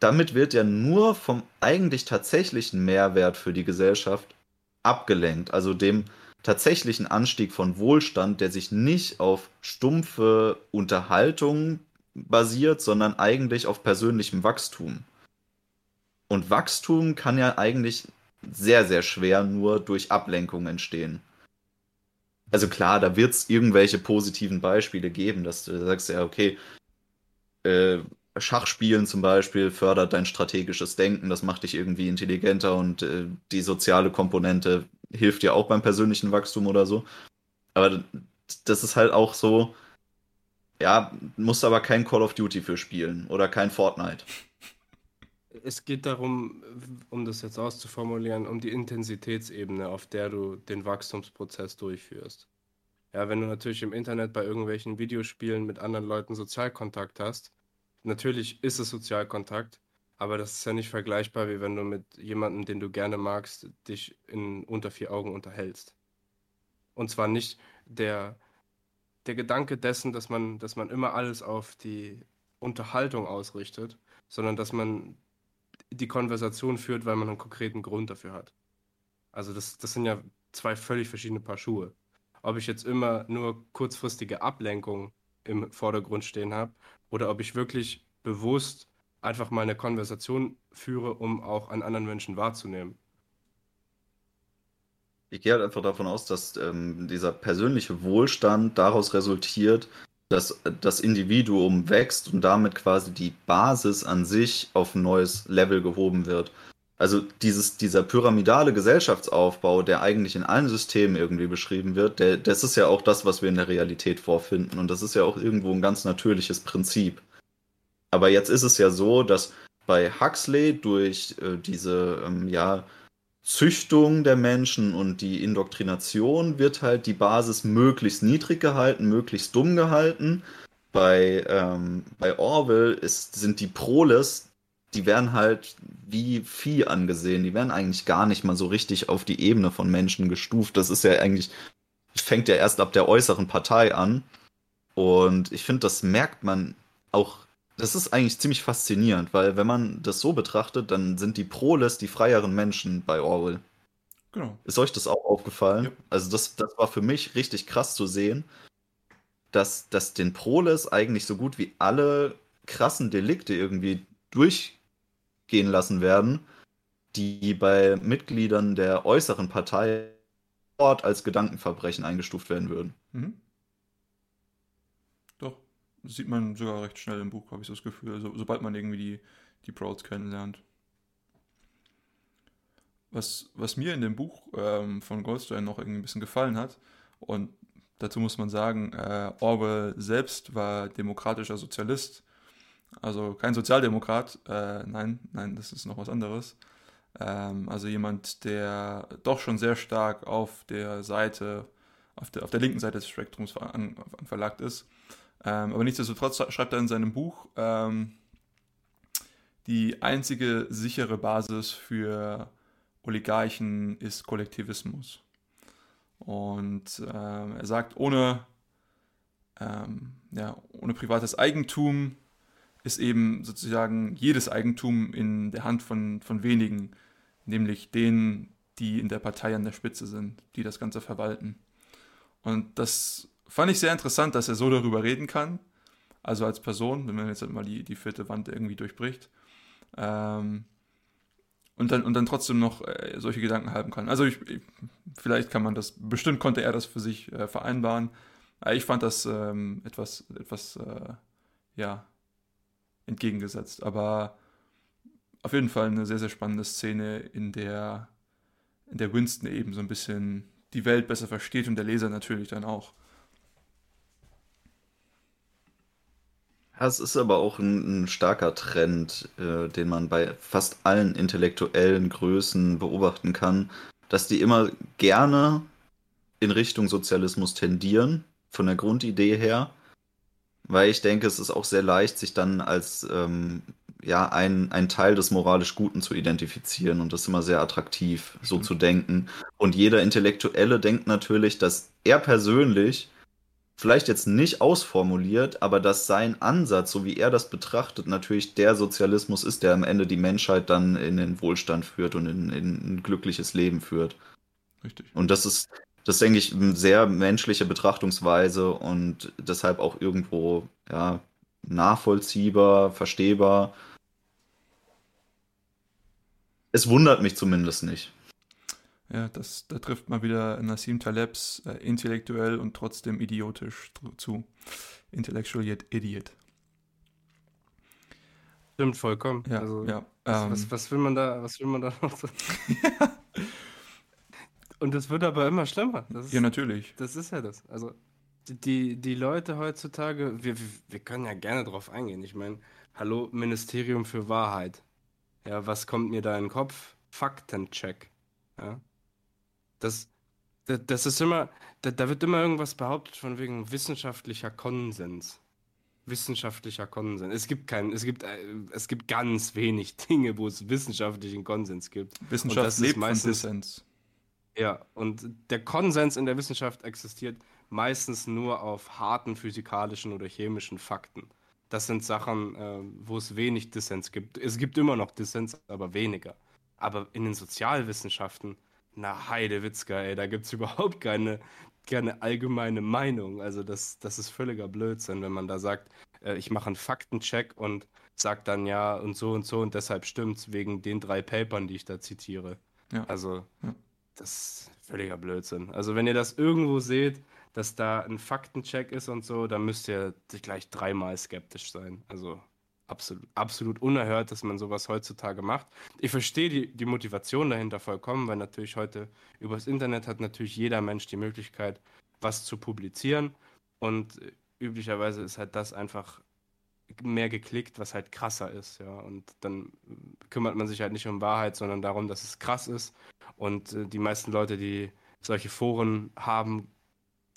damit wird ja nur vom eigentlich tatsächlichen Mehrwert für die Gesellschaft abgelenkt. Also dem, tatsächlichen Anstieg von Wohlstand, der sich nicht auf stumpfe Unterhaltung basiert, sondern eigentlich auf persönlichem Wachstum. Und Wachstum kann ja eigentlich sehr, sehr schwer nur durch Ablenkung entstehen. Also klar, da wird es irgendwelche positiven Beispiele geben, dass du sagst, ja, okay, äh, Schachspielen zum Beispiel fördert dein strategisches Denken, das macht dich irgendwie intelligenter und äh, die soziale Komponente hilft dir auch beim persönlichen Wachstum oder so. Aber das ist halt auch so, ja, musst aber kein Call of Duty für spielen oder kein Fortnite. Es geht darum, um das jetzt auszuformulieren, um die Intensitätsebene, auf der du den Wachstumsprozess durchführst. Ja, wenn du natürlich im Internet bei irgendwelchen Videospielen mit anderen Leuten Sozialkontakt hast, natürlich ist es Sozialkontakt, aber das ist ja nicht vergleichbar, wie wenn du mit jemandem, den du gerne magst, dich in unter vier Augen unterhältst. Und zwar nicht der, der Gedanke dessen, dass man, dass man immer alles auf die Unterhaltung ausrichtet, sondern dass man die Konversation führt, weil man einen konkreten Grund dafür hat. Also das, das sind ja zwei völlig verschiedene Paar Schuhe. Ob ich jetzt immer nur kurzfristige Ablenkung im Vordergrund stehen habe oder ob ich wirklich bewusst einfach mal eine Konversation führe, um auch an anderen Menschen wahrzunehmen. Ich gehe halt einfach davon aus, dass ähm, dieser persönliche Wohlstand daraus resultiert, dass das Individuum wächst und damit quasi die Basis an sich auf ein neues Level gehoben wird. Also dieses, dieser pyramidale Gesellschaftsaufbau, der eigentlich in allen Systemen irgendwie beschrieben wird, der, das ist ja auch das, was wir in der Realität vorfinden. Und das ist ja auch irgendwo ein ganz natürliches Prinzip. Aber jetzt ist es ja so, dass bei Huxley durch äh, diese ähm, ja, Züchtung der Menschen und die Indoktrination wird halt die Basis möglichst niedrig gehalten, möglichst dumm gehalten. Bei, ähm, bei Orwell ist, sind die Proles, die werden halt wie Vieh angesehen. Die werden eigentlich gar nicht mal so richtig auf die Ebene von Menschen gestuft. Das ist ja eigentlich, fängt ja erst ab der äußeren Partei an. Und ich finde, das merkt man auch das ist eigentlich ziemlich faszinierend, weil wenn man das so betrachtet, dann sind die Proles die freieren Menschen bei Orwell. Genau. Ist euch das auch aufgefallen? Ja. Also das, das war für mich richtig krass zu sehen, dass, dass den Proles eigentlich so gut wie alle krassen Delikte irgendwie durchgehen lassen werden, die bei Mitgliedern der äußeren Partei dort als Gedankenverbrechen eingestuft werden würden. Mhm. Das sieht man sogar recht schnell im Buch, habe ich so das Gefühl, so, sobald man irgendwie die, die Prouds kennenlernt. Was, was mir in dem Buch ähm, von Goldstein noch irgendwie ein bisschen gefallen hat, und dazu muss man sagen, äh, Orwell selbst war demokratischer Sozialist, also kein Sozialdemokrat, äh, nein, nein, das ist noch was anderes. Ähm, also jemand, der doch schon sehr stark auf der Seite, auf der, auf der linken Seite des Spektrums an, ist. Ähm, aber nichtsdestotrotz schreibt er in seinem Buch, ähm, die einzige sichere Basis für Oligarchen ist Kollektivismus. Und ähm, er sagt, ohne, ähm, ja, ohne privates Eigentum ist eben sozusagen jedes Eigentum in der Hand von, von wenigen, nämlich denen, die in der Partei an der Spitze sind, die das Ganze verwalten. Und das fand ich sehr interessant, dass er so darüber reden kann. Also als Person, wenn man jetzt halt mal die, die vierte Wand irgendwie durchbricht. Ähm, und dann, und dann trotzdem noch äh, solche Gedanken haben kann. Also ich, ich, vielleicht kann man das, bestimmt konnte er das für sich äh, vereinbaren. Aber ich fand das ähm, etwas, etwas, äh, ja, entgegengesetzt. Aber auf jeden Fall eine sehr, sehr spannende Szene, in der, in der Winston eben so ein bisschen die Welt besser versteht und der Leser natürlich dann auch. Es ist aber auch ein, ein starker Trend, äh, den man bei fast allen intellektuellen Größen beobachten kann, dass die immer gerne in Richtung Sozialismus tendieren, von der Grundidee her. Weil ich denke, es ist auch sehr leicht, sich dann als ähm, ja, ein, ein Teil des moralisch Guten zu identifizieren. Und das ist immer sehr attraktiv, so mhm. zu denken. Und jeder Intellektuelle denkt natürlich, dass er persönlich vielleicht jetzt nicht ausformuliert, aber dass sein Ansatz, so wie er das betrachtet, natürlich der Sozialismus ist, der am Ende die Menschheit dann in den Wohlstand führt und in, in ein glückliches Leben führt. Richtig. Und das ist, das denke ich, eine sehr menschliche Betrachtungsweise und deshalb auch irgendwo, ja, nachvollziehbar, verstehbar. Es wundert mich zumindest nicht. Ja, das, da trifft mal wieder Nassim Talebs äh, intellektuell und trotzdem idiotisch zu. Intellectual yet idiot. Stimmt vollkommen. Ja, also, ja. Was, was, ähm, was, will man da, was will man da noch so? ja. Und das wird aber immer schlimmer. Ist, ja, natürlich. Das ist ja das. Also die, die Leute heutzutage, wir, wir können ja gerne drauf eingehen. Ich meine, hallo, Ministerium für Wahrheit. Ja, was kommt mir da in den Kopf? Faktencheck. Ja. Das, das, das ist immer, da, da wird immer irgendwas behauptet von wegen wissenschaftlicher Konsens. Wissenschaftlicher Konsens. Es gibt keinen, es gibt, äh, es gibt ganz wenig Dinge, wo es wissenschaftlichen Konsens gibt. Wissenschaft lebt meistens, von Dissens. Ja, und der Konsens in der Wissenschaft existiert meistens nur auf harten physikalischen oder chemischen Fakten. Das sind Sachen, äh, wo es wenig Dissens gibt. Es gibt immer noch Dissens, aber weniger. Aber in den Sozialwissenschaften na Heidewitzka, ey, da gibt es überhaupt keine, keine allgemeine Meinung. Also das, das ist völliger Blödsinn, wenn man da sagt, äh, ich mache einen Faktencheck und sage dann ja und so und so und deshalb stimmt's wegen den drei Papern, die ich da zitiere. Ja. Also Ja. das ist völliger Blödsinn. Also wenn ihr das irgendwo seht, dass da ein Faktencheck ist und so, dann müsst ihr gleich dreimal skeptisch sein. Also absolut, absolut unerhört, dass man sowas heutzutage macht. Ich verstehe die, die Motivation dahinter vollkommen, weil natürlich heute übers Internet hat natürlich jeder Mensch die Möglichkeit, was zu publizieren. Und äh, üblicherweise ist halt das einfach mehr geklickt, was halt krasser ist, ja. Und dann kümmert man sich halt nicht um Wahrheit, sondern darum, dass es krass ist. Und äh, die meisten Leute, die solche Foren haben,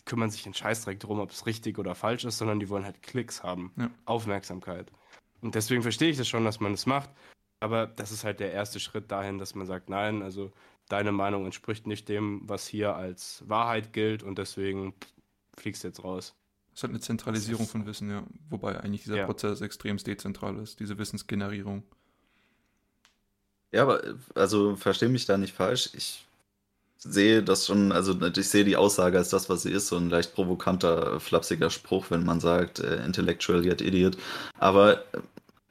kümmern sich den Scheißdreck drum, ob es richtig oder falsch ist, sondern die wollen halt Klicks haben, Ja. Aufmerksamkeit. Und deswegen verstehe ich das schon, dass man es macht. Aber das ist halt der erste Schritt dahin, dass man sagt, nein, also deine Meinung entspricht nicht dem, was hier als Wahrheit gilt und deswegen fliegst du jetzt raus. Es hat eine Zentralisierung von Wissen, ja. Wobei eigentlich dieser Ja. Prozess extrem dezentral ist, diese Wissensgenerierung. Ja, aber also verstehe mich da nicht falsch. Ich sehe das schon, also ich sehe die Aussage als das, was sie ist, so ein leicht provokanter, flapsiger Spruch, wenn man sagt, äh, intellectual yet idiot. Aber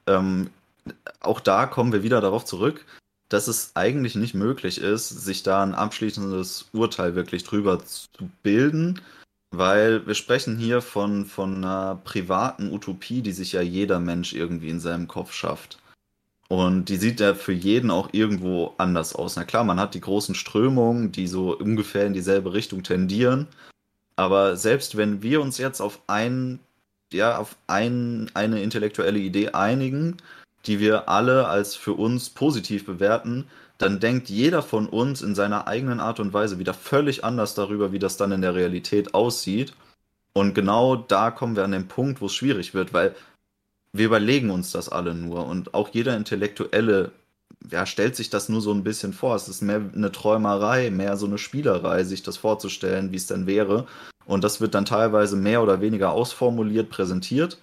ähm, auch da kommen wir wieder darauf zurück, dass es eigentlich nicht möglich ist, sich da ein abschließendes Urteil wirklich drüber zu bilden, weil wir sprechen hier von, von einer privaten Utopie, die sich ja jeder Mensch irgendwie in seinem Kopf schafft. Und die sieht ja für jeden auch irgendwo anders aus. Na klar, man hat die großen Strömungen, die so ungefähr in dieselbe Richtung tendieren. Aber selbst wenn wir uns jetzt auf ein, ja, auf ein, eine intellektuelle Idee einigen, die wir alle als für uns positiv bewerten, dann denkt jeder von uns in seiner eigenen Art und Weise wieder völlig anders darüber, wie das dann in der Realität aussieht. Und genau da kommen wir an den Punkt, wo es schwierig wird, weil wir überlegen uns das alle nur und auch jeder Intellektuelle ja, stellt sich das nur so ein bisschen vor. Es ist mehr eine Träumerei, mehr so eine Spielerei, sich das vorzustellen, wie es denn wäre. Und das wird dann teilweise mehr oder weniger ausformuliert präsentiert,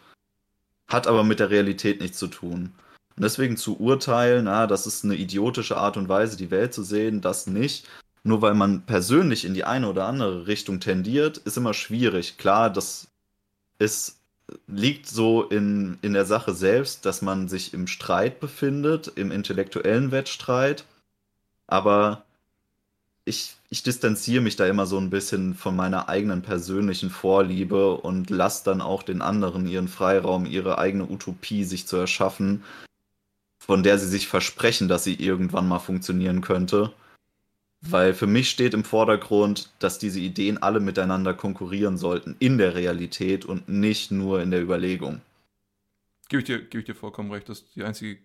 hat aber mit der Realität nichts zu tun. Und deswegen zu urteilen, ah, das ist eine idiotische Art und Weise, die Welt zu sehen, das nicht. Nur weil man persönlich in die eine oder andere Richtung tendiert, ist immer schwierig. Klar, das ist liegt so in, in der Sache selbst, dass man sich im Streit befindet, im intellektuellen Wettstreit. Aber ich, ich distanziere mich da immer so ein bisschen von meiner eigenen persönlichen Vorliebe und lasse dann auch den anderen ihren Freiraum, ihre eigene Utopie sich zu erschaffen, von der sie sich versprechen, dass sie irgendwann mal funktionieren könnte. Weil für mich steht im Vordergrund, dass diese Ideen alle miteinander konkurrieren sollten in der Realität und nicht nur in der Überlegung. Gebe ich, dir, gebe ich dir vollkommen recht, dass die einzige.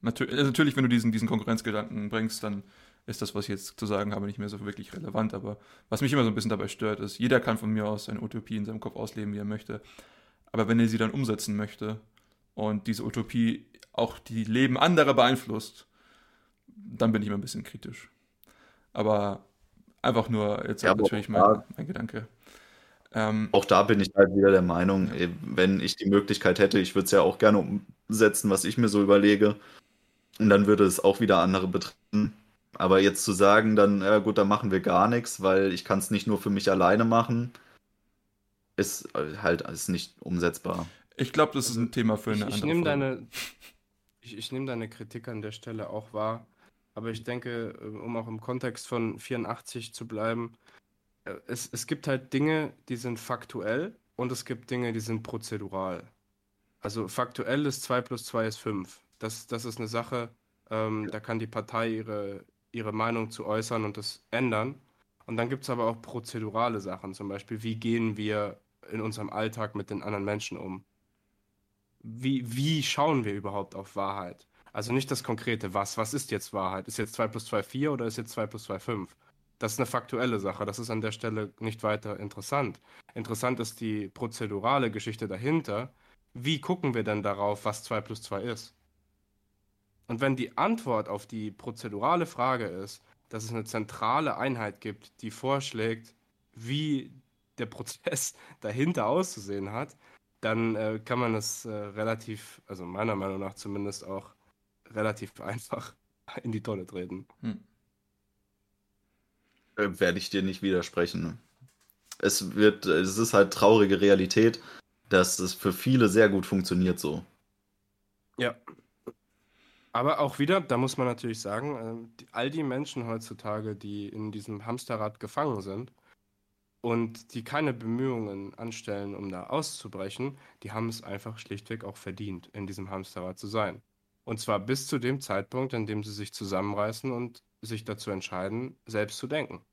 Natür also natürlich, wenn du diesen, diesen Konkurrenzgedanken bringst, dann ist das, was ich jetzt zu sagen habe, nicht mehr so wirklich relevant. Aber was mich immer so ein bisschen dabei stört, ist, jeder kann von mir aus seine Utopie in seinem Kopf ausleben, wie er möchte. Aber wenn er sie dann umsetzen möchte und diese Utopie auch die Leben anderer beeinflusst, dann bin ich immer ein bisschen kritisch. Aber einfach nur jetzt Ja, natürlich auch mein, mein Gedanke. Ähm, Auch da bin ich halt wieder der Meinung, eh, wenn ich die Möglichkeit hätte, ich würde es ja auch gerne umsetzen, was ich mir so überlege. Und dann würde es auch wieder andere betreffen. Aber jetzt zu sagen, dann, ja gut, dann machen wir gar nichts, weil ich kann es nicht nur für mich alleine machen, ist äh, halt ist nicht umsetzbar. ich glaube, das ist ein Thema für Ich, eine ich andere nehme Folge. deine, ich, ich nehm deine Kritik an der Stelle auch wahr, aber ich denke, äh, um auch im Kontext von 84 zu bleiben, äh, es, es gibt halt Dinge, die sind faktuell und es gibt Dinge, die sind prozedural. Also faktuell ist 2 plus 2 ist 5. Das, das ist eine Sache, ähm, da kann die Partei ihre, ihre Meinung zu äußern und das ändern. Und dann gibt es aber auch prozedurale Sachen, zum Beispiel, wie gehen wir in unserem Alltag mit den anderen Menschen um? wie, wie schauen wir überhaupt auf Wahrheit? Also nicht das konkrete Was. Was ist jetzt Wahrheit? Ist jetzt 2 plus 2 4 oder ist jetzt 2 plus 2 5? Das ist eine faktuelle Sache. Das ist an der Stelle nicht weiter interessant. Interessant ist die prozedurale Geschichte dahinter. Wie gucken wir denn darauf, was 2 plus 2 ist? Und wenn die Antwort auf die prozedurale Frage ist, dass es eine zentrale Einheit gibt, die vorschlägt, wie der Prozess dahinter auszusehen hat, dann äh, kann man es äh, relativ, also meiner Meinung nach zumindest auch relativ einfach in die Tonne treten. Hm. Äh, werde ich dir nicht widersprechen. Es wird, es ist halt traurige Realität, dass es für viele sehr gut funktioniert so. Ja. Aber auch wieder, da muss man natürlich sagen, ähm, all die Menschen heutzutage, die in diesem Hamsterrad gefangen sind und die keine Bemühungen anstellen, um da auszubrechen, die haben es einfach schlichtweg auch verdient, in diesem Hamsterrad zu sein. Und zwar bis zu dem Zeitpunkt, in dem sie sich zusammenreißen und sich dazu entscheiden, selbst zu denken.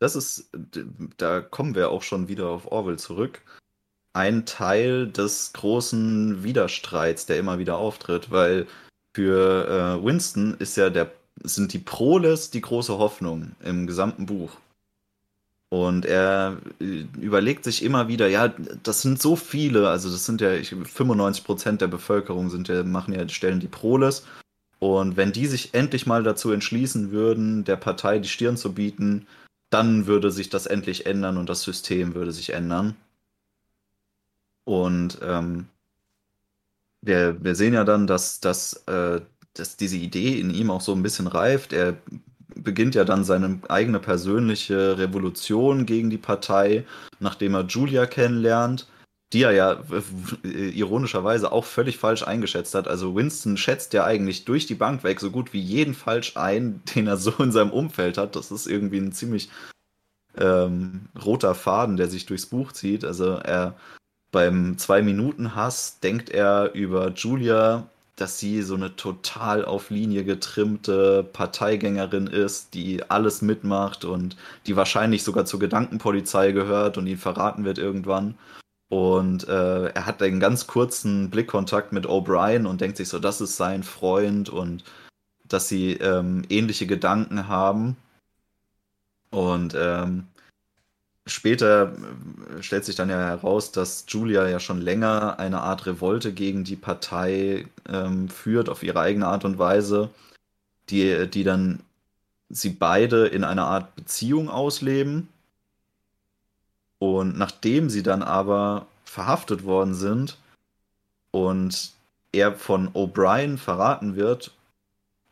Das ist, da kommen wir auch schon wieder auf Orwell zurück. Ein Teil des großen Widerstreits, der immer wieder auftritt, weil für äh, Winston ist ja der, sind die Proles die große Hoffnung im gesamten Buch. Und er äh, überlegt sich immer wieder, ja, das sind so viele, also das sind ja 95 Prozent der Bevölkerung sind ja, machen ja, stellen die Proles. Und wenn die sich endlich mal dazu entschließen würden, der Partei die Stirn zu bieten, dann würde sich das endlich ändern und das System würde sich ändern. Und ähm, wir, wir sehen ja dann, dass, dass, äh, dass diese Idee in ihm auch so ein bisschen reift. Er beginnt ja dann seine eigene persönliche Revolution gegen die Partei, nachdem er Julia kennenlernt, die er ja ironischerweise auch völlig falsch eingeschätzt hat. Also Winston schätzt ja eigentlich durch die Bank weg so gut wie jeden falsch ein, den er so in seinem Umfeld hat. Das ist irgendwie ein ziemlich ähm, roter Faden, der sich durchs Buch zieht. Also er beim Zwei-Minuten-Hass denkt er über Julia dass sie so eine total auf Linie getrimmte Parteigängerin ist, die alles mitmacht und die wahrscheinlich sogar zur Gedankenpolizei gehört und ihn verraten wird irgendwann. Und äh, er hat einen ganz kurzen Blickkontakt mit O'Brien und denkt sich so, das ist sein Freund und dass sie ähm, ähnliche Gedanken haben. Und ähm, Später äh, stellt sich dann ja heraus, dass Julia ja schon länger eine Art Revolte gegen die Partei ähm, führt, auf ihre eigene Art und Weise, die, die dann sie beide in einer Art Beziehung ausleben. Und nachdem sie dann aber verhaftet worden sind und er von O'Brien verraten wird,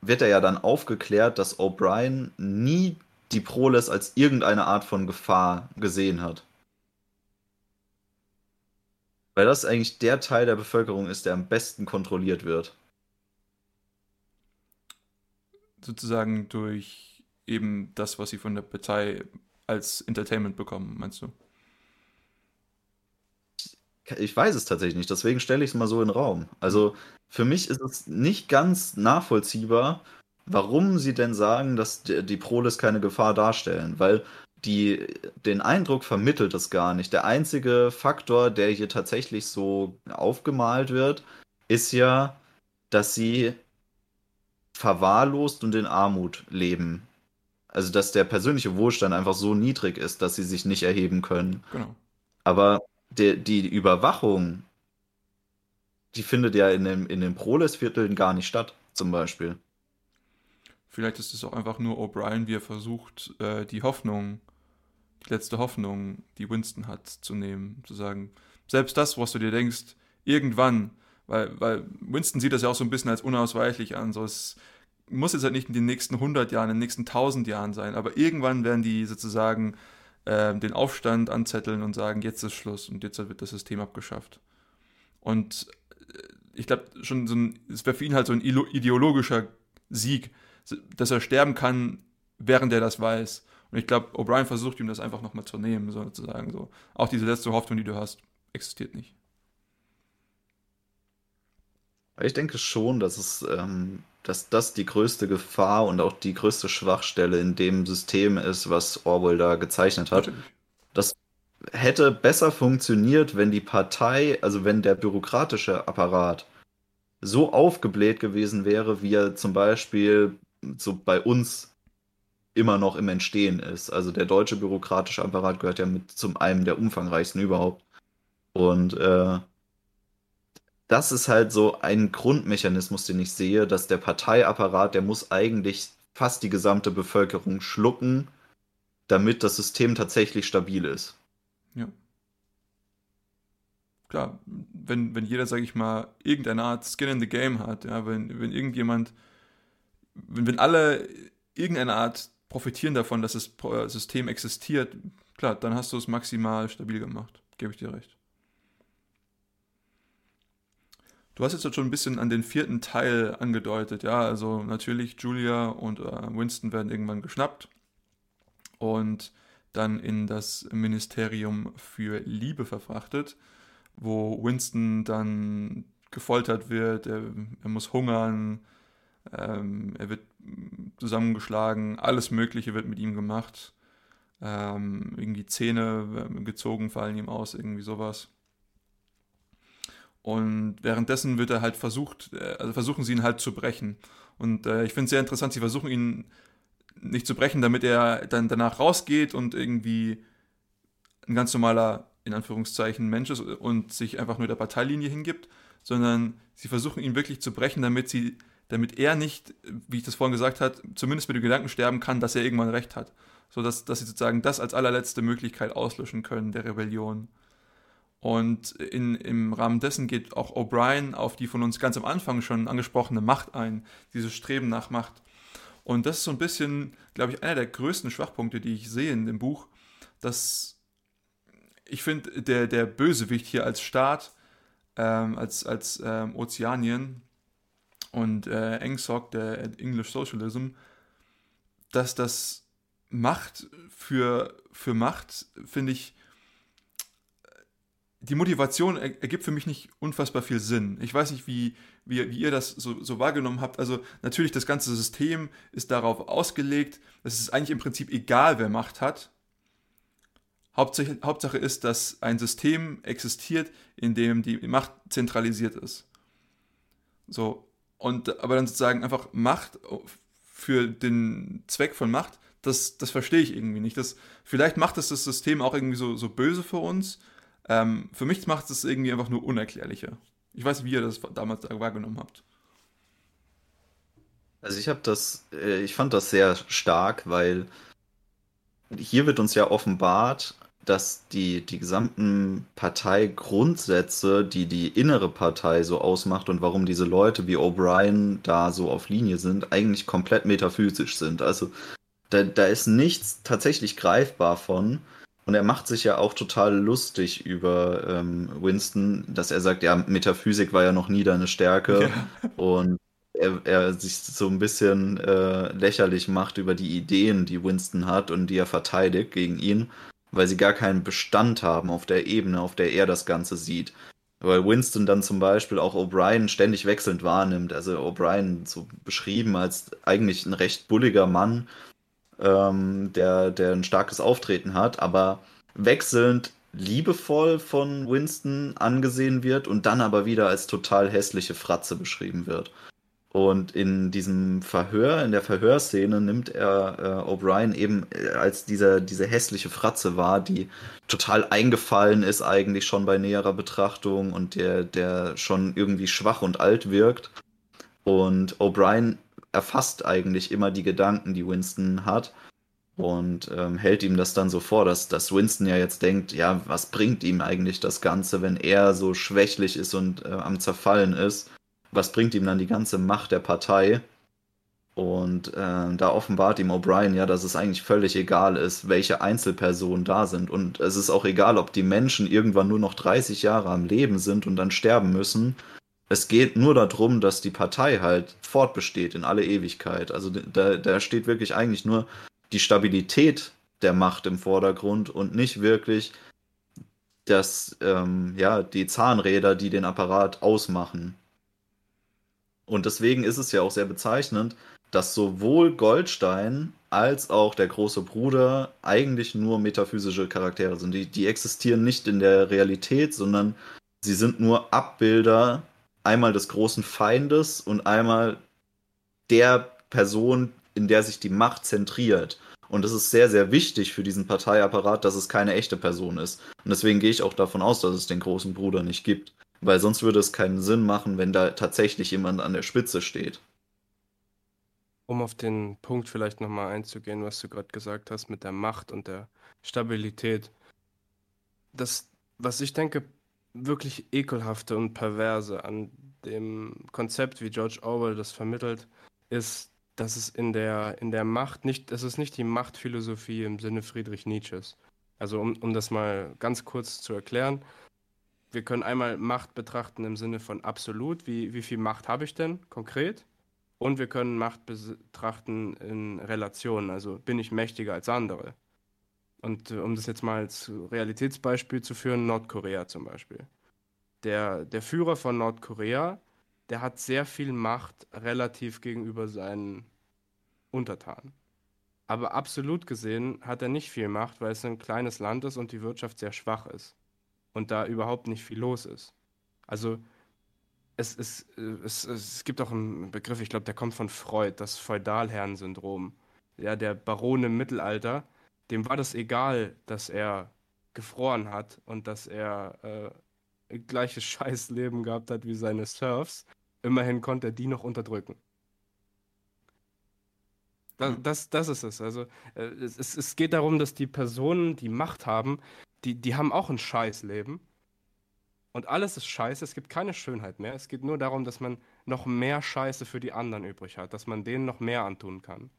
wird er ja dann aufgeklärt, dass O'Brien nie die Proles als irgendeine Art von Gefahr gesehen hat. Weil das eigentlich der Teil der Bevölkerung ist, der am besten kontrolliert wird. Sozusagen durch eben das, was sie von der Partei als Entertainment bekommen, meinst du? Ich weiß es tatsächlich nicht, deswegen stelle ich es mal so in den Raum. Also für mich ist es nicht ganz nachvollziehbar, warum sie denn sagen, dass die Proles keine Gefahr darstellen, weil die, den Eindruck vermittelt es gar nicht. Der einzige Faktor, der hier tatsächlich so aufgemalt wird, ist ja, dass sie verwahrlost und in Armut leben. Also, dass der persönliche Wohlstand einfach so niedrig ist, dass sie sich nicht erheben können. Genau. Aber die, die Überwachung, die findet ja in, dem, in den Proles-Vierteln gar nicht statt, zum Beispiel. Vielleicht ist es auch einfach nur O'Brien, wie er versucht, äh, die Hoffnung, die letzte Hoffnung, die Winston hat, zu nehmen. Zu sagen, selbst das, was du dir denkst, irgendwann, weil, weil Winston sieht das ja auch so ein bisschen als unausweichlich an. So, es muss jetzt halt nicht in den nächsten 100 Jahren, in den nächsten 1000 Jahren sein, aber irgendwann werden die sozusagen äh, den Aufstand anzetteln und sagen, jetzt ist Schluss und jetzt wird das System abgeschafft. Und äh, ich glaube, schon so es wäre für ihn halt so ein ideologischer Sieg, dass er sterben kann, während er das weiß. Und ich glaube, O'Brien versucht ihm das einfach nochmal zu nehmen, sozusagen. So. Auch diese letzte Hoffnung, die du hast, existiert nicht. Ich denke schon, dass es, ähm, dass das die größte Gefahr und auch die größte Schwachstelle in dem System ist, was Orwell da gezeichnet hat. Natürlich. Das hätte besser funktioniert, wenn die Partei, also wenn der bürokratische Apparat so aufgebläht gewesen wäre, wie er zum Beispiel so bei uns immer noch im Entstehen ist. Also der deutsche bürokratische Apparat gehört ja mit zum einem der umfangreichsten überhaupt. Und äh, das ist halt so ein Grundmechanismus, den ich sehe, dass der Parteiapparat, der muss eigentlich fast die gesamte Bevölkerung schlucken, damit das System tatsächlich stabil ist. Ja. Klar, wenn, wenn jeder, sage ich mal, irgendeine Art Skin in the Game hat, ja, wenn, wenn irgendjemand wenn, wenn alle irgendeine Art profitieren davon, dass das System existiert, klar, dann hast du es maximal stabil gemacht. Gebe ich dir recht. Du hast jetzt schon ein bisschen an den vierten Teil angedeutet, ja, also natürlich Julia und äh, Winston werden irgendwann geschnappt und dann in das Ministerium für Liebe verfrachtet, wo Winston dann gefoltert wird, er, er muss hungern, ähm, er wird zusammengeschlagen, alles Mögliche wird mit ihm gemacht. Ähm, irgendwie Zähne gezogen fallen ihm aus, irgendwie sowas. Und währenddessen wird er halt versucht, äh, also versuchen sie ihn halt zu brechen. Und äh, ich finde es sehr interessant, sie versuchen ihn nicht zu brechen, damit er dann danach rausgeht und irgendwie ein ganz normaler, in Anführungszeichen, Mensch ist und sich einfach nur der Parteilinie hingibt, sondern sie versuchen ihn wirklich zu brechen, damit sie, damit er nicht, wie ich das vorhin gesagt habe, zumindest mit dem Gedanken sterben kann, dass er irgendwann recht hat. So dass, dass sie sozusagen das als allerletzte Möglichkeit auslöschen können, der Rebellion. Und in, im Rahmen dessen geht auch O'Brien auf die von uns ganz am Anfang schon angesprochene Macht ein, dieses Streben nach Macht. Und das ist so ein bisschen, glaube ich, einer der größten Schwachpunkte, die ich sehe in dem Buch, dass ich finde, der, der Bösewicht hier als Staat, ähm, als, als ähm, Ozeanien und äh, Engsock, der English Socialism, dass das Macht für, für Macht, finde ich, die Motivation ergibt für mich nicht unfassbar viel Sinn. Ich weiß nicht, wie, wie, wie ihr das so, so, wahrgenommen habt. Also natürlich, das ganze System ist darauf ausgelegt, es ist eigentlich im Prinzip egal, wer Macht hat. Hauptsache, Hauptsache ist, dass ein System existiert, in dem die Macht zentralisiert ist. So, und aber dann sozusagen einfach Macht für den Zweck von Macht, das, das verstehe ich irgendwie nicht. Das, vielleicht macht es das System auch irgendwie so, so böse für uns ähm, für mich macht es irgendwie einfach nur unerklärlicher. Ich weiß wie ihr das damals wahrgenommen habt. Also ich habe das, äh, ich fand das sehr stark, weil hier wird uns ja offenbart, dass die, die gesamten Parteigrundsätze, die die innere Partei so ausmacht und warum diese Leute wie O'Brien da so auf Linie sind, eigentlich komplett metaphysisch sind. Also da, da ist nichts tatsächlich greifbar von. Und er macht sich ja auch total lustig über ähm, Winston, dass er sagt, ja, Metaphysik war ja noch nie deine Stärke. Ja. Und er, er, sich so ein bisschen äh, lächerlich macht über die Ideen, die Winston hat und die er verteidigt gegen ihn, weil sie gar keinen Bestand haben auf der Ebene, auf der er das Ganze sieht. Weil Winston dann zum Beispiel auch O'Brien ständig wechselnd wahrnimmt. Also O'Brien so beschrieben als eigentlich ein recht bulliger Mann, ähm, der, der ein starkes Auftreten hat, aber wechselnd liebevoll von Winston angesehen wird und dann aber wieder als total hässliche Fratze beschrieben wird. Und in diesem Verhör, in der Verhörszene nimmt er äh, O'Brien eben äh, als dieser, diese hässliche Fratze wahr, die total eingefallen ist eigentlich schon bei näherer Betrachtung und der, der schon irgendwie schwach und alt wirkt. Und O'Brien erfasst eigentlich immer die Gedanken, die Winston hat und ähm, hält ihm das dann so vor, dass, dass Winston ja jetzt denkt, ja, was bringt ihm eigentlich das Ganze, wenn er so schwächlich ist und äh, am Zerfallen ist? Was bringt ihm dann die ganze Macht der Partei? Und äh, da offenbart ihm O'Brien ja, dass es eigentlich völlig egal ist, welche Einzelpersonen da sind. Und es ist auch egal, ob die Menschen irgendwann nur noch 30 Jahre am Leben sind und dann sterben müssen es geht nur darum, dass die Partei halt fortbesteht in alle Ewigkeit. Also da, da steht wirklich eigentlich nur die Stabilität der Macht im Vordergrund und nicht wirklich das, ähm, ja, die Zahnräder, die den Apparat ausmachen. Und deswegen ist es ja auch sehr bezeichnend, dass sowohl Goldstein als auch der große Bruder eigentlich nur metaphysische Charaktere sind. Die, die existieren nicht in der Realität, sondern sie sind nur Abbilder einmal des großen Feindes und einmal der Person, in der sich die Macht zentriert. Und es ist sehr, sehr wichtig für diesen Parteiapparat, dass es keine echte Person ist. Und deswegen gehe ich auch davon aus, dass es den großen Bruder nicht gibt. Weil sonst würde es keinen Sinn machen, wenn da tatsächlich jemand an der Spitze steht. Um auf den Punkt vielleicht nochmal einzugehen, was du gerade gesagt hast mit der Macht und der Stabilität. Das, was ich denke, wirklich ekelhafte und perverse an dem Konzept, wie George Orwell das vermittelt, ist, dass es in der, in der Macht nicht, es ist nicht die Machtphilosophie im Sinne Friedrich Nietzsches. Also um, um das mal ganz kurz zu erklären, wir können einmal Macht betrachten im Sinne von absolut, wie, wie viel Macht habe ich denn konkret? Und wir können Macht betrachten in Relationen, also bin ich mächtiger als andere. Und äh, um das jetzt mal als Realitätsbeispiel zu führen, Nordkorea zum Beispiel. Der, der Führer von Nordkorea, der hat sehr viel Macht relativ gegenüber seinen Untertanen. Aber absolut gesehen hat er nicht viel Macht, weil es ein kleines Land ist und die Wirtschaft sehr schwach ist. Und da überhaupt nicht viel los ist. Also es, es, es, es gibt auch einen Begriff, ich glaube, der kommt von Freud, das Feudalherrensyndrom. Ja, der Baron im Mittelalter, dem war das egal, dass er gefroren hat und dass er äh, gleiches Scheißleben gehabt hat wie seine Serfs. Immerhin konnte er die noch unterdrücken. Das, das, das ist es. Also äh, es, es geht darum, dass die Personen, die Macht haben, die, die haben auch ein Scheißleben. Und alles ist scheiße, es gibt keine Schönheit mehr. Es geht nur darum, dass man noch mehr Scheiße für die anderen übrig hat, dass man denen noch mehr antun kann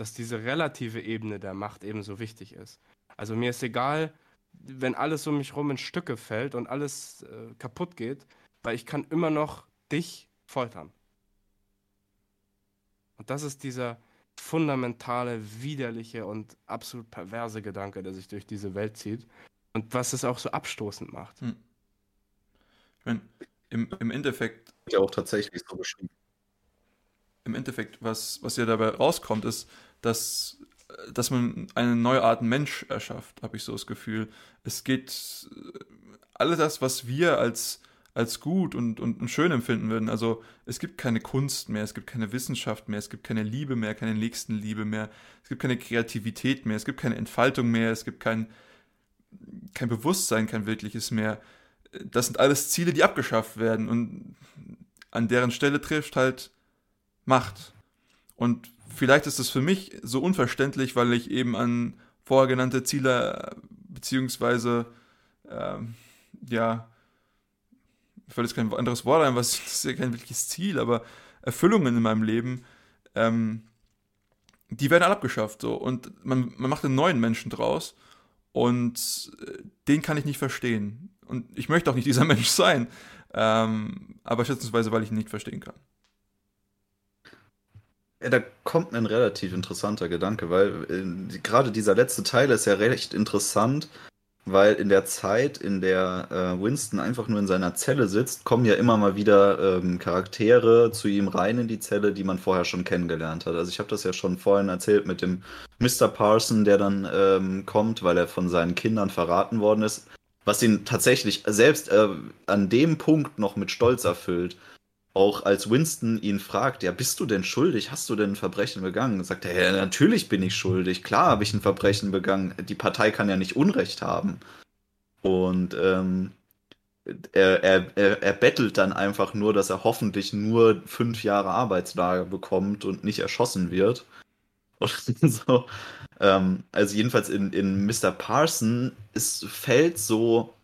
dass diese relative Ebene der Macht ebenso wichtig ist. Also mir ist egal, wenn alles um mich rum in Stücke fällt und alles äh, kaputt geht, weil ich kann immer noch dich foltern. Und das ist dieser fundamentale, widerliche und absolut perverse Gedanke, der sich durch diese Welt zieht und was es auch so abstoßend macht. Hm. Ich meine, im, im Endeffekt. Ja, auch tatsächlich so beschrieben. Im Endeffekt, was, was ja dabei rauskommt, ist, dass, dass man eine neue Art Mensch erschafft, habe ich so das Gefühl. Es geht alles das, was wir als, als gut und, und, und schön empfinden würden. Also es gibt keine Kunst mehr, es gibt keine Wissenschaft mehr, es gibt keine Liebe mehr, keine Nächstenliebe mehr, es gibt keine Kreativität mehr, es gibt keine Entfaltung mehr, es gibt kein, kein Bewusstsein, kein wirkliches mehr. Das sind alles Ziele, die abgeschafft werden und an deren Stelle trifft halt Macht. Und vielleicht ist es für mich so unverständlich, weil ich eben an vorher genannte Ziele beziehungsweise ähm, ja, fällt jetzt kein anderes Wort ein, was ist ja kein wirkliches Ziel, aber Erfüllungen in meinem Leben, ähm, die werden alle abgeschafft so und man, man macht einen neuen Menschen draus und äh, den kann ich nicht verstehen und ich möchte auch nicht dieser Mensch sein, ähm, aber schätzungsweise, weil ich ihn nicht verstehen kann. Ja, da kommt ein relativ interessanter Gedanke, weil äh, gerade dieser letzte Teil ist ja recht interessant, weil in der Zeit, in der äh, Winston einfach nur in seiner Zelle sitzt, kommen ja immer mal wieder ähm, Charaktere zu ihm rein in die Zelle, die man vorher schon kennengelernt hat. Also ich habe das ja schon vorhin erzählt mit dem Mr. Parson, der dann ähm, kommt, weil er von seinen Kindern verraten worden ist, was ihn tatsächlich selbst äh, an dem Punkt noch mit Stolz erfüllt auch als Winston ihn fragt, ja, bist du denn schuldig? Hast du denn ein Verbrechen begangen? Sagt er, ja, natürlich bin ich schuldig. Klar habe ich ein Verbrechen begangen. Die Partei kann ja nicht Unrecht haben. Und ähm, er, er, er, er bettelt dann einfach nur, dass er hoffentlich nur fünf Jahre Arbeitslager bekommt und nicht erschossen wird. So. Ähm, also jedenfalls in, in Mr. Parson es fällt so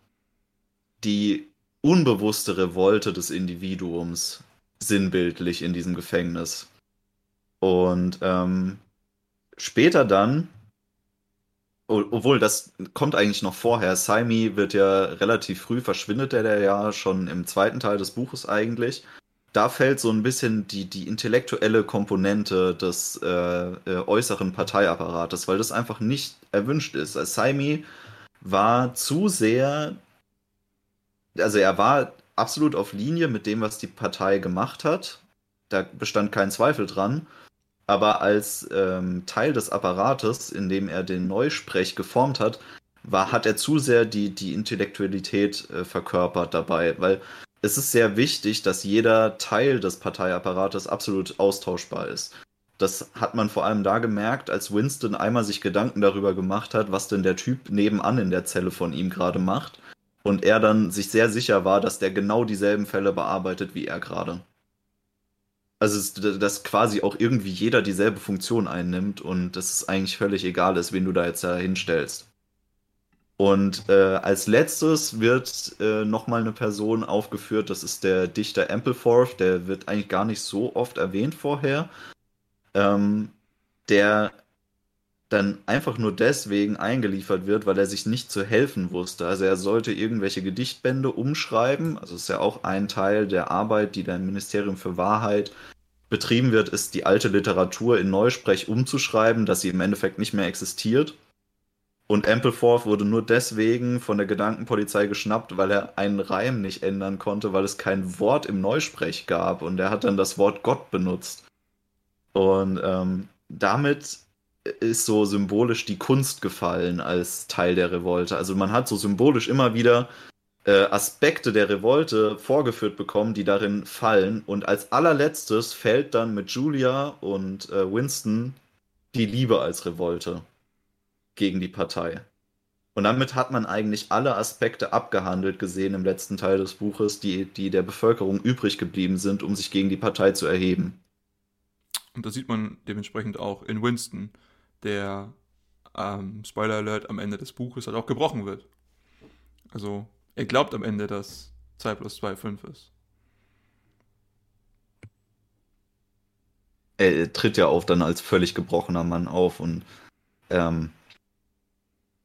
die unbewusste Revolte des Individuums sinnbildlich in diesem Gefängnis. Und ähm, später dann, obwohl das kommt eigentlich noch vorher, Saimi wird ja relativ früh, verschwindet er ja schon im zweiten Teil des Buches eigentlich. Da fällt so ein bisschen die, die intellektuelle Komponente des äh, äh, äußeren Parteiapparates, weil das einfach nicht erwünscht ist. Saimi war zu sehr also er war absolut auf Linie mit dem, was die Partei gemacht hat. Da bestand kein Zweifel dran. Aber als ähm, Teil des Apparates, in dem er den Neusprech geformt hat, war, hat er zu sehr die, die Intellektualität äh, verkörpert dabei, weil es ist sehr wichtig, dass jeder Teil des Parteiapparates absolut austauschbar ist. Das hat man vor allem da gemerkt, als Winston einmal sich Gedanken darüber gemacht hat, was denn der Typ nebenan in der Zelle von ihm gerade macht und er dann sich sehr sicher war, dass der genau dieselben Fälle bearbeitet wie er gerade. Also, dass quasi auch irgendwie jeder dieselbe Funktion einnimmt und dass es eigentlich völlig egal ist, wen du da jetzt da hinstellst. Und äh, als letztes wird äh, nochmal eine Person aufgeführt, das ist der Dichter Ampleforth, der wird eigentlich gar nicht so oft erwähnt vorher. ähm, der dann einfach nur deswegen eingeliefert wird, weil er sich nicht zu helfen wusste. Also er sollte irgendwelche Gedichtbände umschreiben. Also ist ja auch ein Teil der Arbeit, die da im Ministerium für Wahrheit betrieben wird, ist die alte Literatur in Neusprech umzuschreiben, dass sie im Endeffekt nicht mehr existiert. Und Ampleforth wurde nur deswegen von der Gedankenpolizei geschnappt, weil er einen Reim nicht ändern konnte, weil es kein Wort im Neusprech gab. Und er hat dann das Wort Gott benutzt. Und ähm, damit ist so symbolisch die Kunst gefallen als Teil der Revolte. Also man hat so symbolisch immer wieder äh, Aspekte der Revolte vorgeführt bekommen, die darin fallen. Und als allerletztes fällt dann mit Julia und äh, Winston die Liebe als Revolte gegen die Partei. Und damit hat man eigentlich alle Aspekte abgehandelt gesehen im letzten Teil des Buches, die, die der Bevölkerung übrig geblieben sind, um sich gegen die Partei zu erheben. Und das sieht man dementsprechend auch in Winston, der, ähm, Spoiler Alert, am Ende des Buches halt auch gebrochen wird. Also er glaubt am Ende, dass 2 plus 2 5 ist. Er tritt ja auch dann als völlig gebrochener Mann auf und ähm,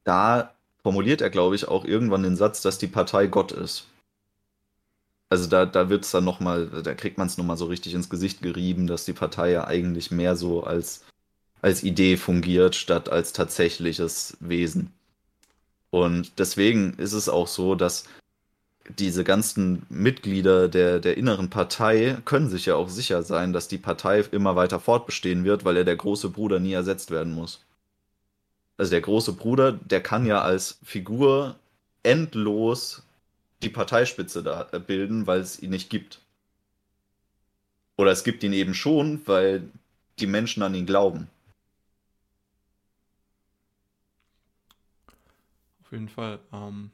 da formuliert er, glaube ich, auch irgendwann den Satz, dass die Partei Gott ist. Also da, da wird es dann nochmal, da kriegt man es nochmal so richtig ins Gesicht gerieben, dass die Partei ja eigentlich mehr so als, als Idee fungiert, statt als tatsächliches Wesen. Und deswegen ist es auch so, dass diese ganzen Mitglieder der, der inneren Partei können sich ja auch sicher sein, dass die Partei immer weiter fortbestehen wird, weil er der große Bruder nie ersetzt werden muss also der große Bruder, der kann ja als Figur endlos die Parteispitze da äh, bilden, weil es ihn nicht gibt. Oder es gibt ihn eben schon, weil die Menschen an ihn glauben. Jeden Fall. Ähm,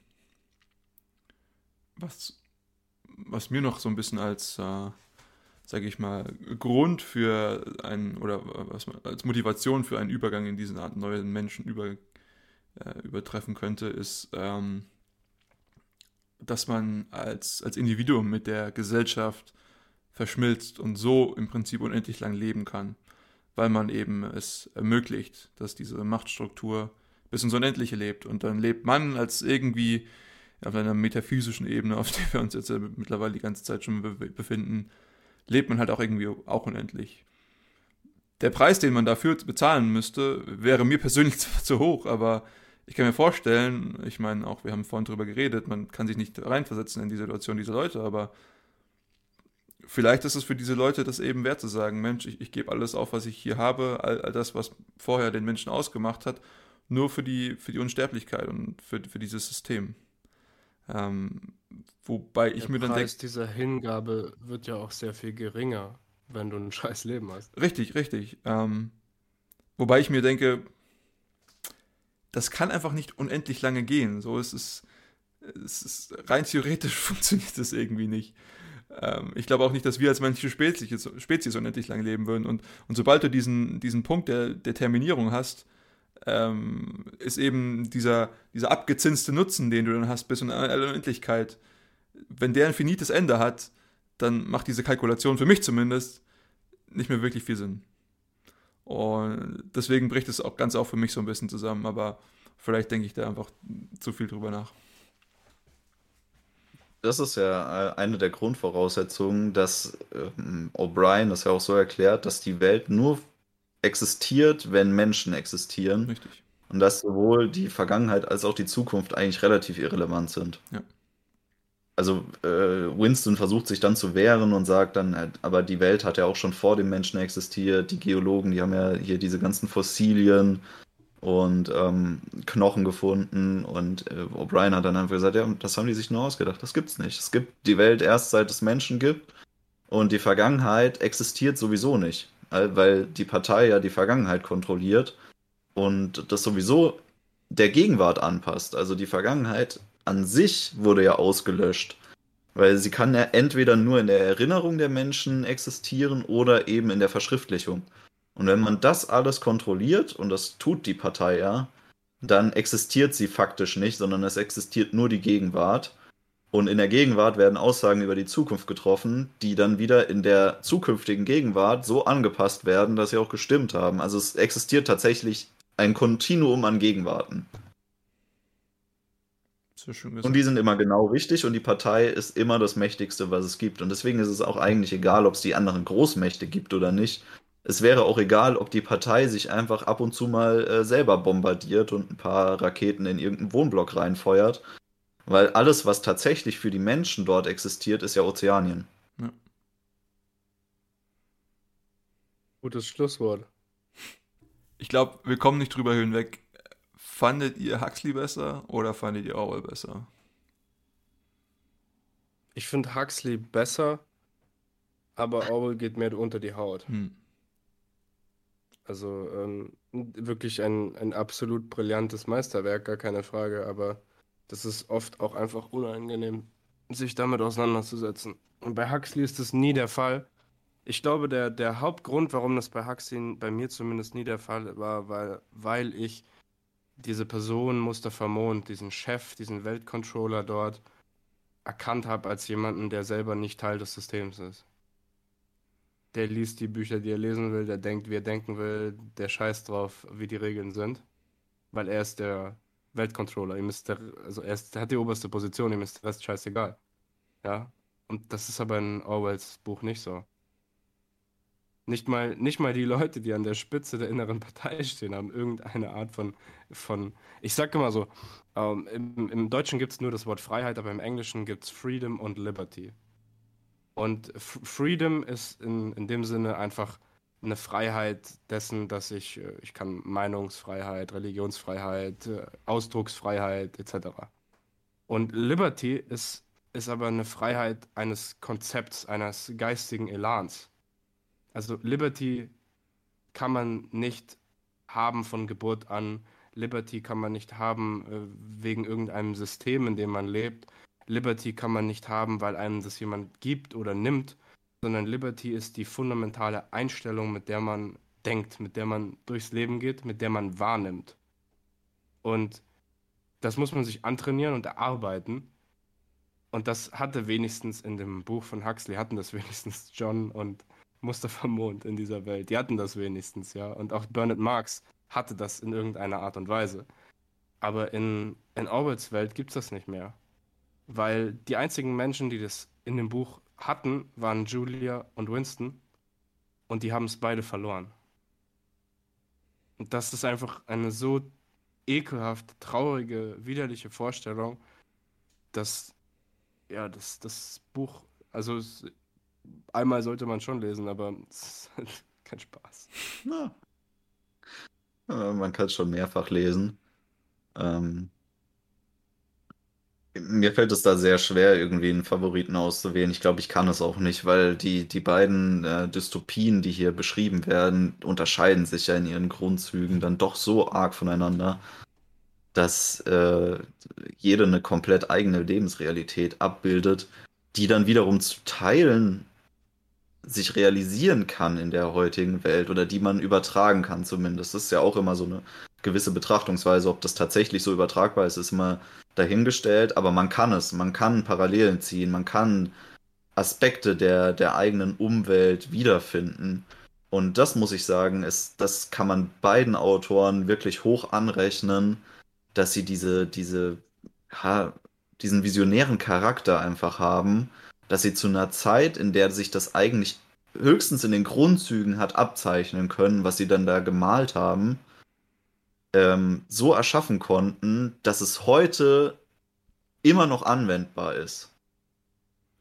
was, was mir noch so ein bisschen als äh, sage ich mal, Grund für einen oder was als Motivation für einen Übergang in diesen Art neuen Menschen über, äh, übertreffen könnte, ist, ähm, dass man als, als Individuum mit der Gesellschaft verschmilzt und so im Prinzip unendlich lang leben kann, weil man eben es ermöglicht, dass diese Machtstruktur bis ins Unendliche lebt. Und dann lebt man als irgendwie auf einer metaphysischen Ebene, auf der wir uns jetzt mittlerweile die ganze Zeit schon befinden, lebt man halt auch irgendwie auch unendlich. Der Preis, den man dafür bezahlen müsste, wäre mir persönlich zwar zu hoch, aber ich kann mir vorstellen, ich meine auch, wir haben vorhin drüber geredet, man kann sich nicht reinversetzen in die Situation dieser Leute, aber vielleicht ist es für diese Leute das eben wert zu sagen, Mensch, ich, ich gebe alles auf, was ich hier habe, all, all, das, was vorher den Menschen ausgemacht hat, nur für die, für die Unsterblichkeit und für, für dieses System. Ähm, wobei ich Der mir dann denke. dieser Hingabe wird ja auch sehr viel geringer, wenn du ein scheiß Leben hast. Richtig, richtig. Ähm, wobei ich mir denke, das kann einfach nicht unendlich lange gehen. So ist es, es ist, rein theoretisch funktioniert das irgendwie nicht. Ähm, ich glaube auch nicht, dass wir als menschliche Spezies, Spezies unendlich lange leben würden. Und, und sobald du diesen, diesen Punkt der, der Terminierung hast, ähm, ist eben dieser, dieser abgezinste Nutzen, den du dann hast bis in alle Unendlichkeit. Wenn der ein finites Ende hat, dann macht diese Kalkulation für mich zumindest nicht mehr wirklich viel Sinn. Und deswegen bricht es auch ganz auch für mich so ein bisschen zusammen, aber vielleicht denke ich da einfach zu viel drüber nach. Das ist ja äh, eine der Grundvoraussetzungen, dass ähm, O'Brien das ja auch so erklärt, dass die Welt nur existiert, wenn Menschen existieren. Richtig. Und dass sowohl die Vergangenheit als auch die Zukunft eigentlich relativ irrelevant sind. Ja. Also äh, Winston versucht sich dann zu wehren und sagt dann, äh, aber die Welt hat ja auch schon vor dem Menschen existiert. Die Geologen, die haben ja hier diese ganzen Fossilien und ähm, Knochen gefunden. Und äh, O'Brien hat dann einfach gesagt, ja, das haben die sich nur ausgedacht. Das gibt's nicht. Es gibt die Welt erst seit es Menschen gibt. Und die Vergangenheit existiert sowieso nicht weil die Partei ja die Vergangenheit kontrolliert und das sowieso der Gegenwart anpasst. Also die Vergangenheit an sich wurde ja ausgelöscht, weil sie kann ja entweder nur in der Erinnerung der Menschen existieren oder eben in der Verschriftlichung. Und wenn man das alles kontrolliert, und das tut die Partei ja, dann existiert sie faktisch nicht, sondern es existiert nur die Gegenwart. Und in der Gegenwart werden Aussagen über die Zukunft getroffen, die dann wieder in der zukünftigen Gegenwart so angepasst werden, dass sie auch gestimmt haben. Also es existiert tatsächlich ein Kontinuum an Gegenwarten. Und die sind immer genau richtig und die Partei ist immer das Mächtigste, was es gibt. Und deswegen ist es auch eigentlich egal, ob es die anderen Großmächte gibt oder nicht. Es wäre auch egal, ob die Partei sich einfach ab und zu mal äh, selber bombardiert und ein paar Raketen in irgendeinen Wohnblock reinfeuert. Weil alles, was tatsächlich für die Menschen dort existiert, ist ja Ozeanien. Ja. Gutes Schlusswort. Ich glaube, wir kommen nicht drüber hinweg. Fandet ihr Huxley besser oder fandet ihr Orwell besser? Ich finde Huxley besser, aber Orwell geht mehr unter die Haut. Hm. Also ähm, wirklich ein, ein absolut brillantes Meisterwerk, gar keine Frage, aber das ist oft auch einfach unangenehm, sich damit auseinanderzusetzen. Und bei Huxley ist das nie der Fall. Ich glaube, der, der Hauptgrund, warum das bei Huxley, bei mir zumindest nie der Fall war, weil, weil ich diese Person, Mustafa Mond, diesen Chef, diesen Weltcontroller dort erkannt habe als jemanden, der selber nicht Teil des Systems ist. Der liest die Bücher, die er lesen will, der denkt, wie er denken will, der scheißt drauf, wie die Regeln sind. Weil er ist der Weltcontroller, ihm ist der, also er, ist, er hat die oberste Position, ihm ist der Rest scheißegal. Ja. Und das ist aber in Orwells Buch nicht so. Nicht mal, nicht mal die Leute, die an der Spitze der inneren Partei stehen, haben irgendeine Art von, von ich sage immer so, ähm, im, im, Deutschen gibt es nur das Wort Freiheit, aber im Englischen gibt es Freedom und Liberty. Und F Freedom ist in, in dem Sinne einfach eine Freiheit dessen, dass ich, äh, ich kann Meinungsfreiheit, Religionsfreiheit, äh, Ausdrucksfreiheit etc. Und Liberty ist, ist aber eine Freiheit eines Konzepts, eines geistigen Elans. Also Liberty kann man nicht haben von Geburt an. Liberty kann man nicht haben äh, wegen irgendeinem System, in dem man lebt. Liberty kann man nicht haben, weil einem das jemand gibt oder nimmt, sondern Liberty ist die fundamentale Einstellung, mit der man denkt, mit der man durchs Leben geht, mit der man wahrnimmt. Und das muss man sich antrainieren und erarbeiten. Und das hatte wenigstens in dem Buch von Huxley, hatten das wenigstens John und Mustafa Mond in dieser Welt. Die hatten das wenigstens, ja. Und auch Bernard Marx hatte das in irgendeiner Art und Weise. Aber in, in Orwells Welt gibt es das nicht mehr. Weil die einzigen Menschen, die das in dem Buch hatten, waren Julia und Winston. Und die haben es beide verloren. Und das ist einfach eine so ekelhaft, traurige, widerliche Vorstellung, dass ja, das, das Buch, also es, einmal sollte man schon lesen, aber es ist halt kein Spaß. Ja. Man kann es schon mehrfach lesen. Ähm, mir fällt es da sehr schwer, irgendwie einen Favoriten auszuwählen. Ich glaube, ich kann es auch nicht, weil die, die beiden äh, Dystopien, die hier beschrieben werden, unterscheiden sich ja in ihren Grundzügen dann doch so arg voneinander, dass äh, jede eine komplett eigene Lebensrealität abbildet, die dann wiederum zu teilen sich realisieren kann in der heutigen Welt oder die man übertragen kann zumindest. Das ist ja auch immer so eine gewisse Betrachtungsweise. Ob das tatsächlich so übertragbar ist, ist immer dahingestellt, aber man kann es, man kann Parallelen ziehen, man kann Aspekte der, der eigenen Umwelt wiederfinden. Und das muss ich sagen, ist, das kann man beiden Autoren wirklich hoch anrechnen, dass sie diese, diese, ha, diesen visionären Charakter einfach haben dass sie zu einer Zeit, in der sich das eigentlich höchstens in den Grundzügen hat abzeichnen können, was sie dann da gemalt haben, ähm, so erschaffen konnten, dass es heute immer noch anwendbar ist.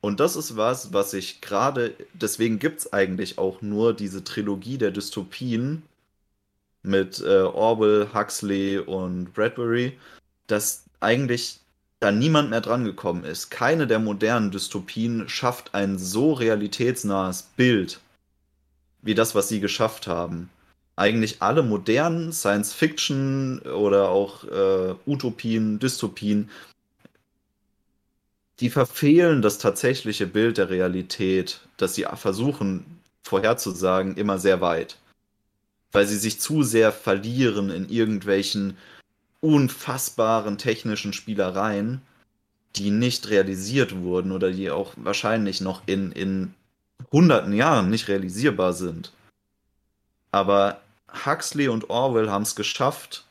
Und das ist was, was ich gerade, deswegen gibt es eigentlich auch nur diese Trilogie der Dystopien mit äh, Orwell, Huxley und Bradbury, dass eigentlich da niemand mehr drangekommen ist. Keine der modernen Dystopien schafft ein so realitätsnahes Bild wie das, was sie geschafft haben. Eigentlich alle modernen Science-Fiction oder auch äh, Utopien, Dystopien, die verfehlen das tatsächliche Bild der Realität, das sie versuchen vorherzusagen, immer sehr weit. Weil sie sich zu sehr verlieren in irgendwelchen unfassbaren technischen Spielereien die nicht realisiert wurden oder die auch wahrscheinlich noch in, in hunderten Jahren nicht realisierbar sind. Aber Huxley und Orwell haben es geschafft,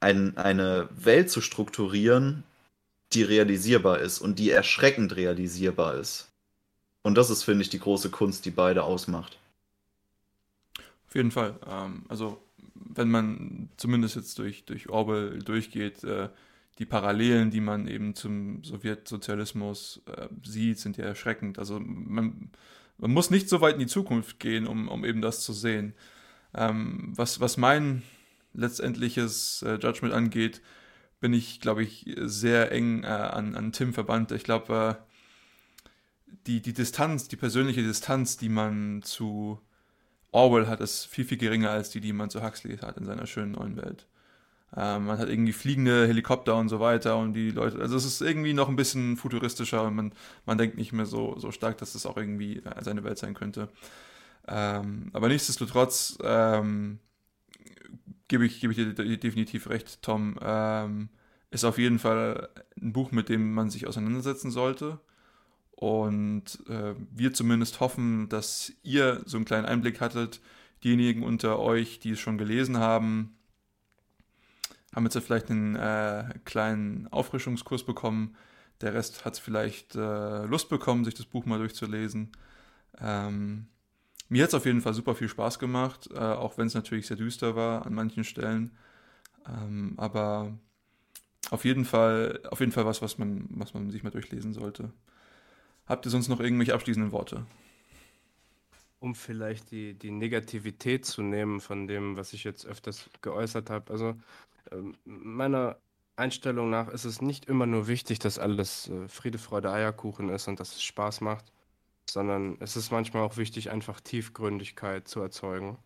ein, eine Welt zu strukturieren, die realisierbar ist und die erschreckend realisierbar ist. Und das ist, finde ich, die große Kunst, die beide ausmacht. Auf jeden Fall. Ähm, also, wenn man zumindest jetzt durch, durch Orwell durchgeht, äh, die Parallelen, die man eben zum Sowjetsozialismus äh, sieht, sind ja erschreckend. Also, man, man muss nicht so weit in die Zukunft gehen, um, um eben das zu sehen. Ähm, was, was mein letztendliches äh, Judgment angeht, bin ich, glaube ich, sehr eng äh, an, an Tim verbannt. Ich glaube, äh, die, die Distanz, die persönliche Distanz, die man zu Orwell hat, ist viel, viel geringer als die, die man zu Huxley hat in seiner schönen neuen Welt. Ähm, man hat irgendwie fliegende Helikopter und so weiter und die Leute, also es ist irgendwie noch ein bisschen futuristischer und man, man denkt nicht mehr so, so stark, dass das auch irgendwie äh, seine Welt sein könnte. Ähm, aber nichtsdestotrotz ähm, gebe ich, gebe ich dir definitiv recht, Tom. Ähm, ist auf jeden Fall ein Buch, mit dem man sich auseinandersetzen sollte. Und äh, wir zumindest hoffen, dass ihr so einen kleinen Einblick hattet. Diejenigen unter euch, die es schon gelesen haben, haben jetzt vielleicht einen äh, kleinen Auffrischungskurs bekommen. Der Rest hat vielleicht äh, Lust bekommen, sich das Buch mal durchzulesen. Ähm, mir hat es auf jeden Fall super viel Spaß gemacht, äh, auch wenn es natürlich sehr düster war an manchen Stellen. Ähm, aber auf jeden Fall, auf jeden Fall was, was man, was man sich mal durchlesen sollte. Habt ihr sonst noch irgendwelche abschließenden Worte? Um vielleicht die, die Negativität zu nehmen von dem, was ich jetzt öfters geäußert habe. Also meiner Einstellung nach ist es nicht immer nur wichtig, dass alles äh, Friede, Freude, Eierkuchen ist und dass es Spaß macht, sondern es ist manchmal auch wichtig, einfach Tiefgründigkeit zu erzeugen.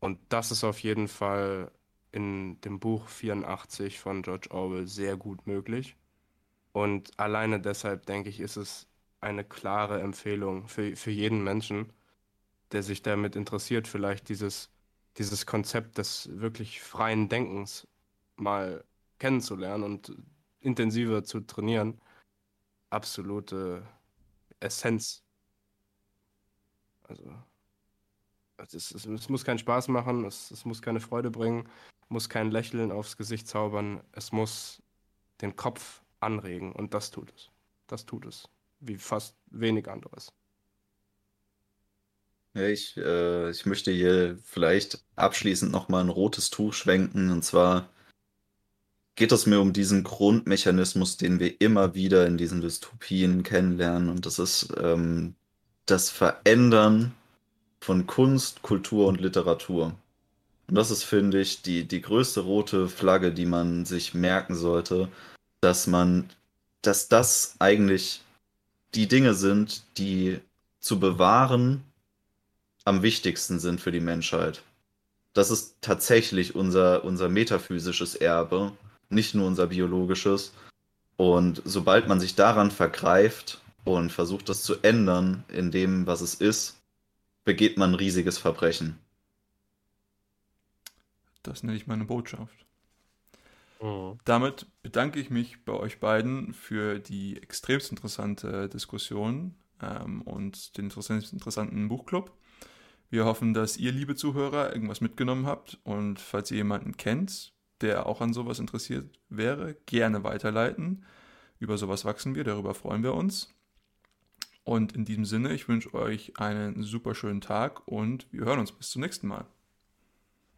Und das ist auf jeden Fall in dem Buch 84 von George Orwell sehr gut möglich. Und alleine deshalb denke ich, ist es eine klare Empfehlung für, für jeden Menschen, der sich damit interessiert, vielleicht dieses, dieses Konzept des wirklich freien Denkens mal kennenzulernen und intensiver zu trainieren. Absolute Essenz also, es, es, es muss keinen Spaß machen, es, es muss keine Freude bringen, muss kein Lächeln aufs Gesicht zaubern, es muss den Kopf anregen und das tut es. Das tut es. Wie fast wenig anderes. Ich, äh, ich möchte hier vielleicht abschließend nochmal ein rotes Tuch schwenken. Und zwar geht es mir um diesen Grundmechanismus, den wir immer wieder in diesen Dystopien kennenlernen. Und das ist ähm, das Verändern von Kunst, Kultur und Literatur. Und das ist, finde ich, die, die größte rote Flagge, die man sich merken sollte, dass man, dass das eigentlich die Dinge sind, die zu bewahren am wichtigsten sind für die Menschheit. Das ist tatsächlich unser, unser metaphysisches Erbe, nicht nur unser biologisches. Und sobald man sich daran vergreift, und versucht das zu ändern in dem, was es ist, begeht man ein riesiges Verbrechen. Das nenne ich meine Botschaft. Mhm. Damit bedanke ich mich bei euch beiden für die extremst interessante Diskussion ähm, und den interessanten Buchclub. Wir hoffen, dass ihr, liebe Zuhörer, irgendwas mitgenommen habt und falls ihr jemanden kennt, der auch an sowas interessiert wäre, gerne weiterleiten. Über sowas wachsen wir, darüber freuen wir uns. Und in diesem Sinne, ich wünsche euch einen super schönen Tag und wir hören uns bis zum nächsten Mal.